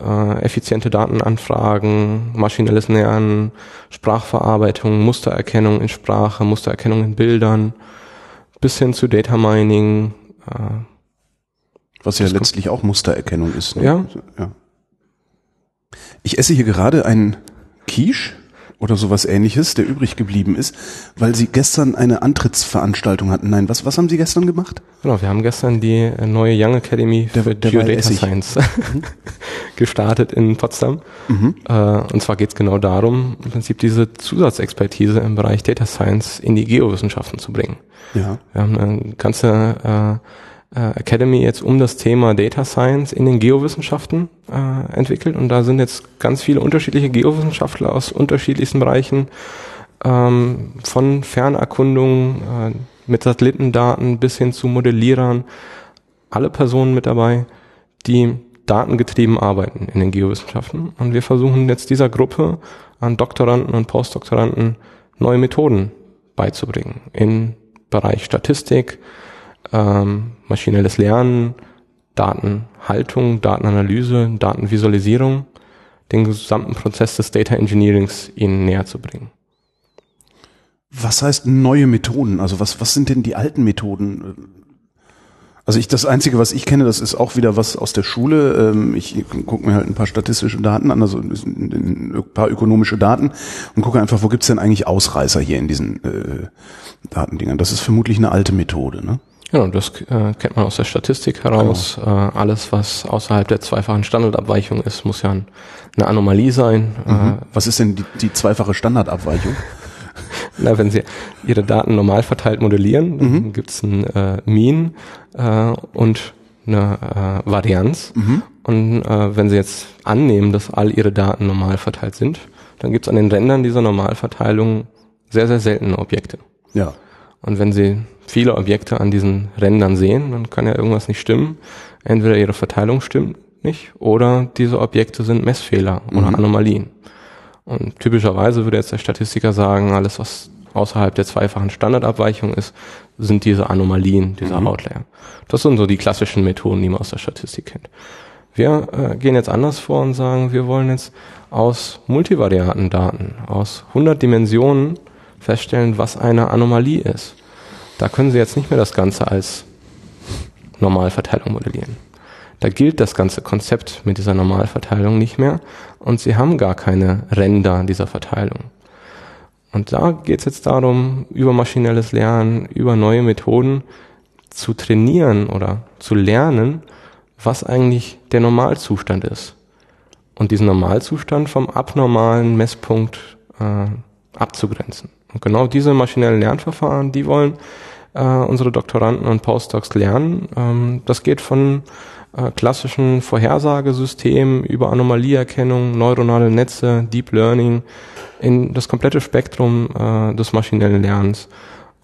äh, effiziente Datenanfragen, maschinelles Lernen, Sprachverarbeitung, Mustererkennung in Sprache, Mustererkennung in Bildern, bis hin zu Data Mining, äh, was ja letztlich auch Mustererkennung ist. Ne? Ja. ja. Ich esse hier gerade einen Quiche oder sowas ähnliches, der übrig geblieben ist, weil Sie gestern eine Antrittsveranstaltung hatten. Nein, was, was haben Sie gestern gemacht? Genau, wir haben gestern die neue Young Academy der, für der Geodata Science gestartet in Potsdam. Mhm. Äh, und zwar geht es genau darum, im Prinzip diese Zusatzexpertise im Bereich Data Science in die Geowissenschaften zu bringen. Ja. Wir haben eine ganze äh, äh, Academy jetzt um das Thema Data Science in den Geowissenschaften äh, entwickelt. Und da sind jetzt ganz viele unterschiedliche Geowissenschaftler aus unterschiedlichsten Bereichen ähm, von Fernerkundung äh, mit Satellitendaten bis hin zu Modellierern, alle Personen mit dabei, die datengetrieben arbeiten in den Geowissenschaften. Und wir versuchen jetzt dieser Gruppe an Doktoranden und Postdoktoranden neue Methoden beizubringen im Bereich Statistik, ähm, maschinelles Lernen, Datenhaltung, Datenanalyse, Datenvisualisierung, den gesamten Prozess des Data Engineerings ihnen näher zu bringen. Was heißt neue Methoden? Also was, was sind denn die alten Methoden? Also ich, das Einzige, was ich kenne, das ist auch wieder was aus der Schule. Ähm, ich gucke mir halt ein paar statistische Daten an, also ein paar ökonomische Daten und gucke einfach, wo gibt's denn eigentlich Ausreißer hier in diesen äh, Datendingern. Das ist vermutlich eine alte Methode, ne? Genau, das äh, kennt man aus der Statistik heraus. Genau. Äh, alles, was außerhalb der zweifachen Standardabweichung ist, muss ja ein, eine Anomalie sein. Mhm. Äh, was ist denn die, die zweifache Standardabweichung? Na, wenn Sie Ihre Daten normal verteilt modellieren, dann mhm. gibt es ein äh, Mean äh, und eine äh, Varianz. Mhm. Und äh, wenn Sie jetzt annehmen, dass all Ihre Daten normal verteilt sind, dann gibt es an den Rändern dieser Normalverteilung sehr, sehr seltene Objekte. Ja. Und wenn Sie viele Objekte an diesen Rändern sehen, dann kann ja irgendwas nicht stimmen. Entweder ihre Verteilung stimmt nicht oder diese Objekte sind Messfehler oder mhm. Anomalien. Und typischerweise würde jetzt der Statistiker sagen, alles was außerhalb der zweifachen Standardabweichung ist, sind diese Anomalien, dieser Mhm. Outlier. Das sind so die klassischen Methoden, die man aus der Statistik kennt. Wir äh, gehen jetzt anders vor und sagen, wir wollen jetzt aus multivariaten Daten, aus 100 Dimensionen feststellen, was eine Anomalie ist. Da können Sie jetzt nicht mehr das Ganze als Normalverteilung modellieren. Da gilt das ganze Konzept mit dieser Normalverteilung nicht mehr und Sie haben gar keine Ränder dieser Verteilung. Und da geht es jetzt darum, über maschinelles Lernen, über neue Methoden zu trainieren oder zu lernen, was eigentlich der Normalzustand ist. Und diesen Normalzustand vom abnormalen Messpunkt äh, abzugrenzen. Und genau diese maschinellen Lernverfahren, die wollen äh, unsere Doktoranden und Postdocs lernen. Ähm, das geht von äh, klassischen Vorhersagesystemen über Anomalieerkennung, neuronale Netze, Deep Learning, in das komplette Spektrum äh, des maschinellen Lernens.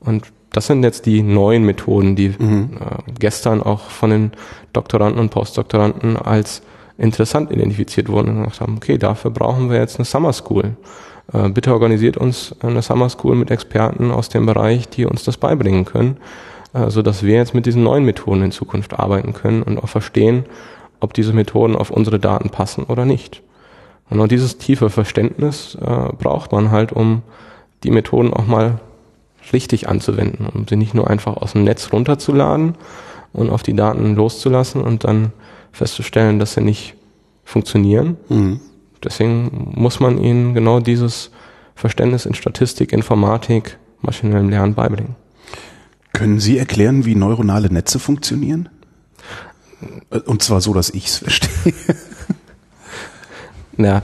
Und das sind jetzt die neuen Methoden, die Mhm. äh, gestern auch von den Doktoranden und Postdoktoranden als interessant identifiziert wurden und gesagt haben, okay, dafür brauchen wir jetzt eine Summer School. Äh, bitte organisiert uns eine Summer School mit Experten aus dem Bereich, die uns das beibringen können, äh, so dass wir jetzt mit diesen neuen Methoden in Zukunft arbeiten können und auch verstehen, ob diese Methoden auf unsere Daten passen oder nicht. Und dieses tiefe Verständnis äh, braucht man halt, um die Methoden auch mal richtig anzuwenden, um sie nicht nur einfach aus dem Netz runterzuladen und auf die Daten loszulassen und dann festzustellen, dass sie nicht funktionieren. Mhm. Deswegen muss man ihnen genau dieses Verständnis in Statistik, Informatik, maschinellem Lernen beibringen. Können Sie erklären, wie neuronale Netze funktionieren? Und zwar so, dass ich es verstehe. Ja,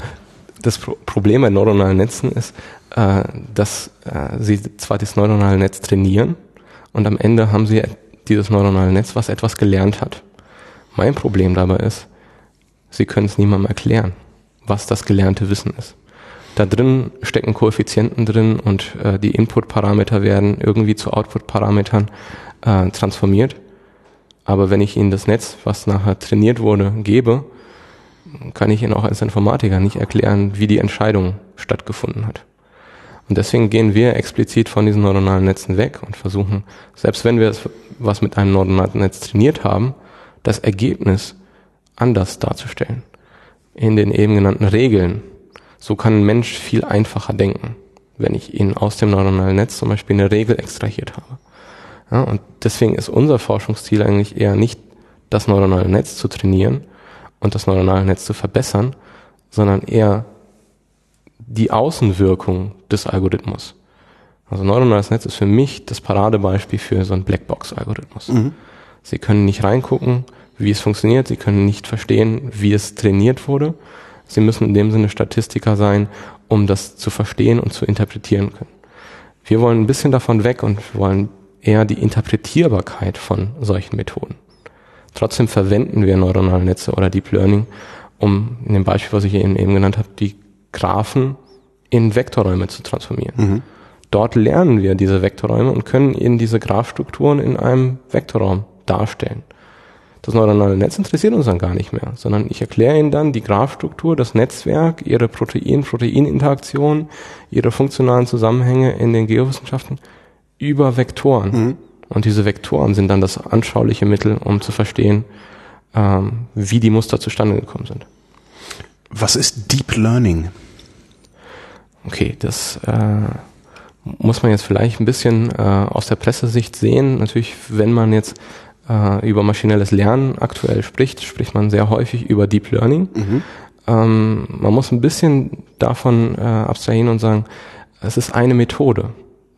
das Pro Problem bei neuronalen Netzen ist, äh, dass äh, sie zwar das neuronale Netz trainieren und am Ende haben sie dieses neuronale Netz, was etwas gelernt hat. Mein Problem dabei ist, sie können es niemandem erklären, was das gelernte Wissen ist. Da drin stecken Koeffizienten drin und äh, die Input-Parameter werden irgendwie zu Output-Parametern äh, transformiert. Aber wenn ich ihnen das Netz, was nachher trainiert wurde, gebe, kann ich Ihnen auch als Informatiker nicht erklären, wie die Entscheidung stattgefunden hat. Und deswegen gehen wir explizit von diesen neuronalen Netzen weg und versuchen, selbst wenn wir was mit einem neuronalen Netz trainiert haben, das Ergebnis anders darzustellen. In den eben genannten Regeln. So kann ein Mensch viel einfacher denken, wenn ich ihn aus dem neuronalen Netz zum Beispiel eine Regel extrahiert habe. Ja, und deswegen ist unser Forschungsziel eigentlich eher nicht, das neuronale Netz zu trainieren und das neuronale Netz zu verbessern, sondern eher die Außenwirkung des Algorithmus. Also neuronales Netz ist für mich das Paradebeispiel für so einen Blackbox-Algorithmus. Sie können nicht reingucken, wie es funktioniert, sie können nicht verstehen, wie es trainiert wurde. Sie müssen in dem Sinne Statistiker sein, um das zu verstehen und zu interpretieren können. Wir wollen ein bisschen davon weg und wollen eher die Interpretierbarkeit von solchen Methoden. Trotzdem verwenden wir neuronale Netze oder Deep Learning, um in dem Beispiel, was ich Ihnen eben genannt habe, die Graphen in Vektorräume zu transformieren. Dort lernen wir diese Vektorräume und können Ihnen diese Graphstrukturen in einem Vektorraum darstellen. Das neuronale Netz interessiert uns dann gar nicht mehr, sondern ich erkläre Ihnen dann die Graphstruktur, das Netzwerk, Ihre Protein-Protein-Interaktion, Ihre funktionalen Zusammenhänge in den Geowissenschaften über Vektoren. Und diese Vektoren sind dann das anschauliche Mittel, um zu verstehen, ähm, wie die Muster zustande gekommen sind. Was ist Deep Learning? Okay, das äh, muss man jetzt vielleicht ein bisschen äh, aus der Pressesicht sehen. Natürlich, wenn man jetzt äh, über maschinelles Lernen aktuell spricht, spricht man sehr häufig über Deep Learning. Ähm, man muss ein bisschen davon äh, abstrahieren und sagen, es ist eine Methode.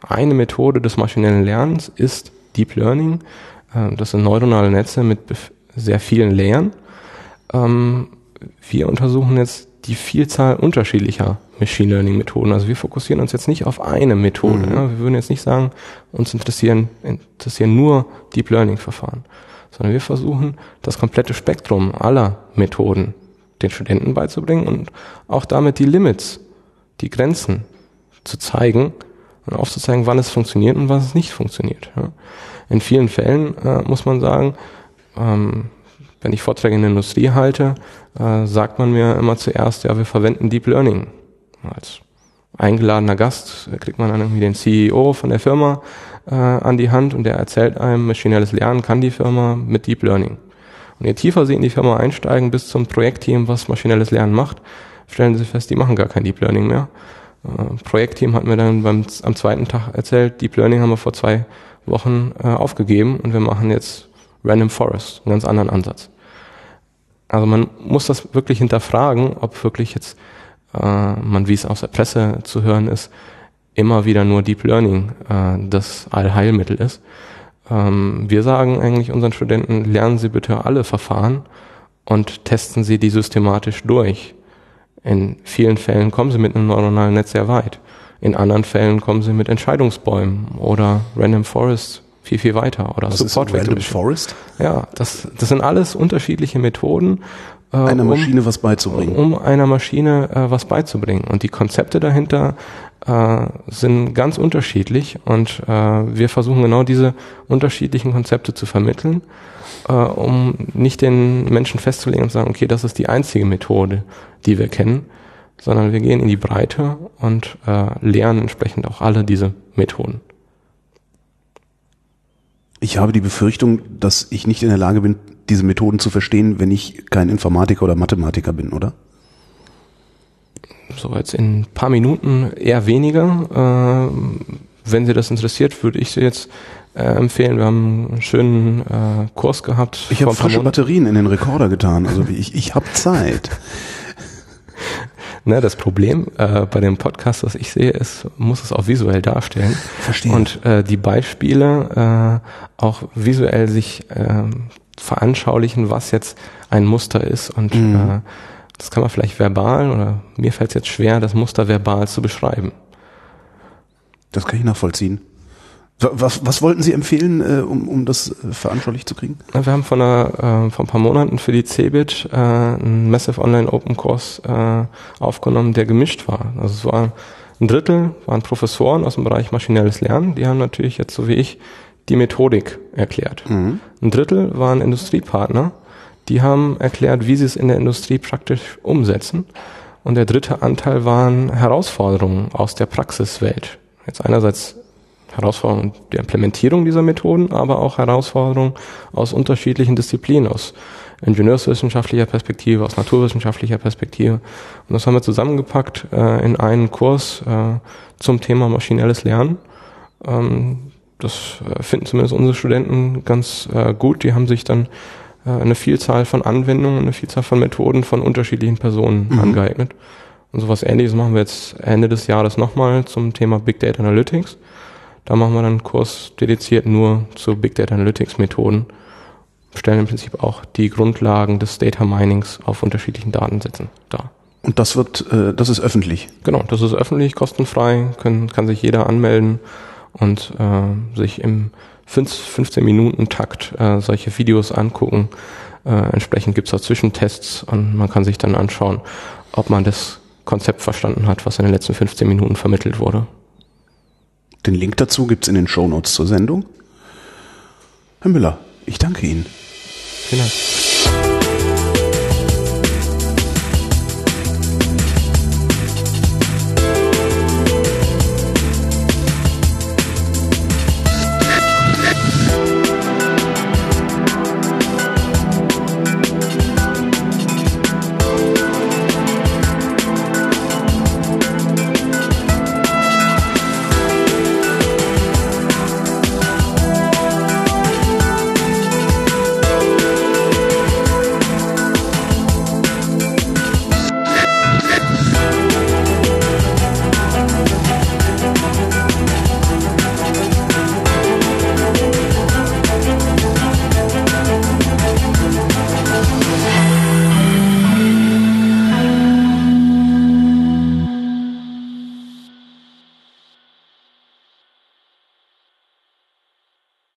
Eine Methode des maschinellen Lernens ist Deep Learning. Äh, das sind neuronale Netze mit sehr vielen Layern. Ähm, wir untersuchen jetzt die Vielzahl unterschiedlicher Machine Learning Methoden. Also wir fokussieren uns jetzt nicht auf eine Methode. Ja. Wir würden jetzt nicht sagen, uns interessieren, interessieren nur Deep Learning Verfahren, sondern wir versuchen, das komplette Spektrum aller Methoden den Studenten beizubringen und auch damit die Limits, die Grenzen zu zeigen und aufzuzeigen, wann es funktioniert und wann es nicht funktioniert. Ja. In vielen Fällen äh, muss man sagen, ähm, wenn ich Vorträge in der Industrie halte, äh, sagt man mir immer zuerst, ja, wir verwenden Deep Learning als eingeladener Gast, kriegt man dann irgendwie den CEO von der Firma äh, an die Hand und der erzählt einem, maschinelles Lernen kann die Firma mit Deep Learning. Und je tiefer sie in die Firma einsteigen, bis zum Projektteam, was maschinelles Lernen macht, stellen sie fest, die machen gar kein Deep Learning mehr. Äh, Projektteam hat mir dann beim, am zweiten Tag erzählt, Deep Learning haben wir vor zwei Wochen äh, aufgegeben und wir machen jetzt Random Forest, einen ganz anderen Ansatz. Also man muss das wirklich hinterfragen, ob wirklich jetzt äh, man, wie es aus der Presse zu hören ist, immer wieder nur Deep Learning äh, das Allheilmittel ist. Ähm, wir sagen eigentlich unseren Studenten, lernen Sie bitte alle Verfahren und testen Sie die systematisch durch. In vielen Fällen kommen Sie mit einem neuronalen Netz sehr weit. In anderen Fällen kommen Sie mit Entscheidungsbäumen oder Random Forest viel, viel weiter oder Was Support ist Random Forest? Ja, das, das sind alles unterschiedliche Methoden. Äh, einer Maschine um, was beizubringen. Um einer Maschine äh, was beizubringen. Und die Konzepte dahinter äh, sind ganz unterschiedlich und äh, wir versuchen genau diese unterschiedlichen Konzepte zu vermitteln, äh, um nicht den Menschen festzulegen und zu sagen, okay, das ist die einzige Methode, die wir kennen, sondern wir gehen in die Breite und äh, lernen entsprechend auch alle diese Methoden. Ich habe die Befürchtung, dass ich nicht in der Lage bin, diese Methoden zu verstehen, wenn ich kein Informatiker oder Mathematiker bin, oder? So jetzt in ein paar Minuten eher weniger. Äh, wenn Sie das interessiert, würde ich Sie jetzt äh, empfehlen. Wir haben einen schönen äh, Kurs gehabt. Ich habe frische Batterien in den Rekorder getan. Also ich, ich habe Zeit. Ne, das Problem äh, bei dem Podcast, was ich sehe, ist, muss es auch visuell darstellen. Verstehe. Und äh, die Beispiele äh, auch visuell sich äh, veranschaulichen, was jetzt ein Muster ist. Und mhm. äh, das kann man vielleicht verbal oder mir fällt es jetzt schwer, das Muster verbal zu beschreiben. Das kann ich nachvollziehen. Was, was wollten Sie empfehlen, äh, um, um das äh, veranschaulicht zu kriegen? Wir haben von einer, äh, vor ein paar Monaten für die CeBIT äh, einen Massive Online Open Course äh, aufgenommen, der gemischt war. Also es war ein Drittel waren Professoren aus dem Bereich maschinelles Lernen, die haben natürlich jetzt so wie ich die Methodik erklärt. Mhm. Ein Drittel waren Industriepartner, die haben erklärt, wie sie es in der Industrie praktisch umsetzen. Und der dritte Anteil waren Herausforderungen aus der Praxiswelt. Jetzt einerseits Herausforderungen der Implementierung dieser Methoden, aber auch Herausforderungen aus unterschiedlichen Disziplinen, aus ingenieurswissenschaftlicher Perspektive, aus naturwissenschaftlicher Perspektive. Und das haben wir zusammengepackt äh, in einen Kurs äh, zum Thema maschinelles Lernen. Ähm, das äh, finden zumindest unsere Studenten ganz äh, gut. Die haben sich dann äh, eine Vielzahl von Anwendungen, eine Vielzahl von Methoden von unterschiedlichen Personen mhm. angeeignet. Und sowas ähnliches machen wir jetzt Ende des Jahres nochmal zum Thema Big Data Analytics. Da machen wir dann einen Kurs dediziert nur zu Big Data Analytics Methoden. Stellen im Prinzip auch die Grundlagen des Data Minings auf unterschiedlichen Datensätzen dar. Und das wird, äh, das ist öffentlich? Genau, das ist öffentlich, kostenfrei, können, kann sich jeder anmelden und äh, sich im 15 Minuten Takt äh, solche Videos angucken. Äh, entsprechend gibt's da Zwischentests und man kann sich dann anschauen, ob man das Konzept verstanden hat, was in den letzten 15 Minuten vermittelt wurde. Den Link dazu gibt's in den Show Notes zur Sendung. Herr Müller, ich danke Ihnen. Vielen Dank.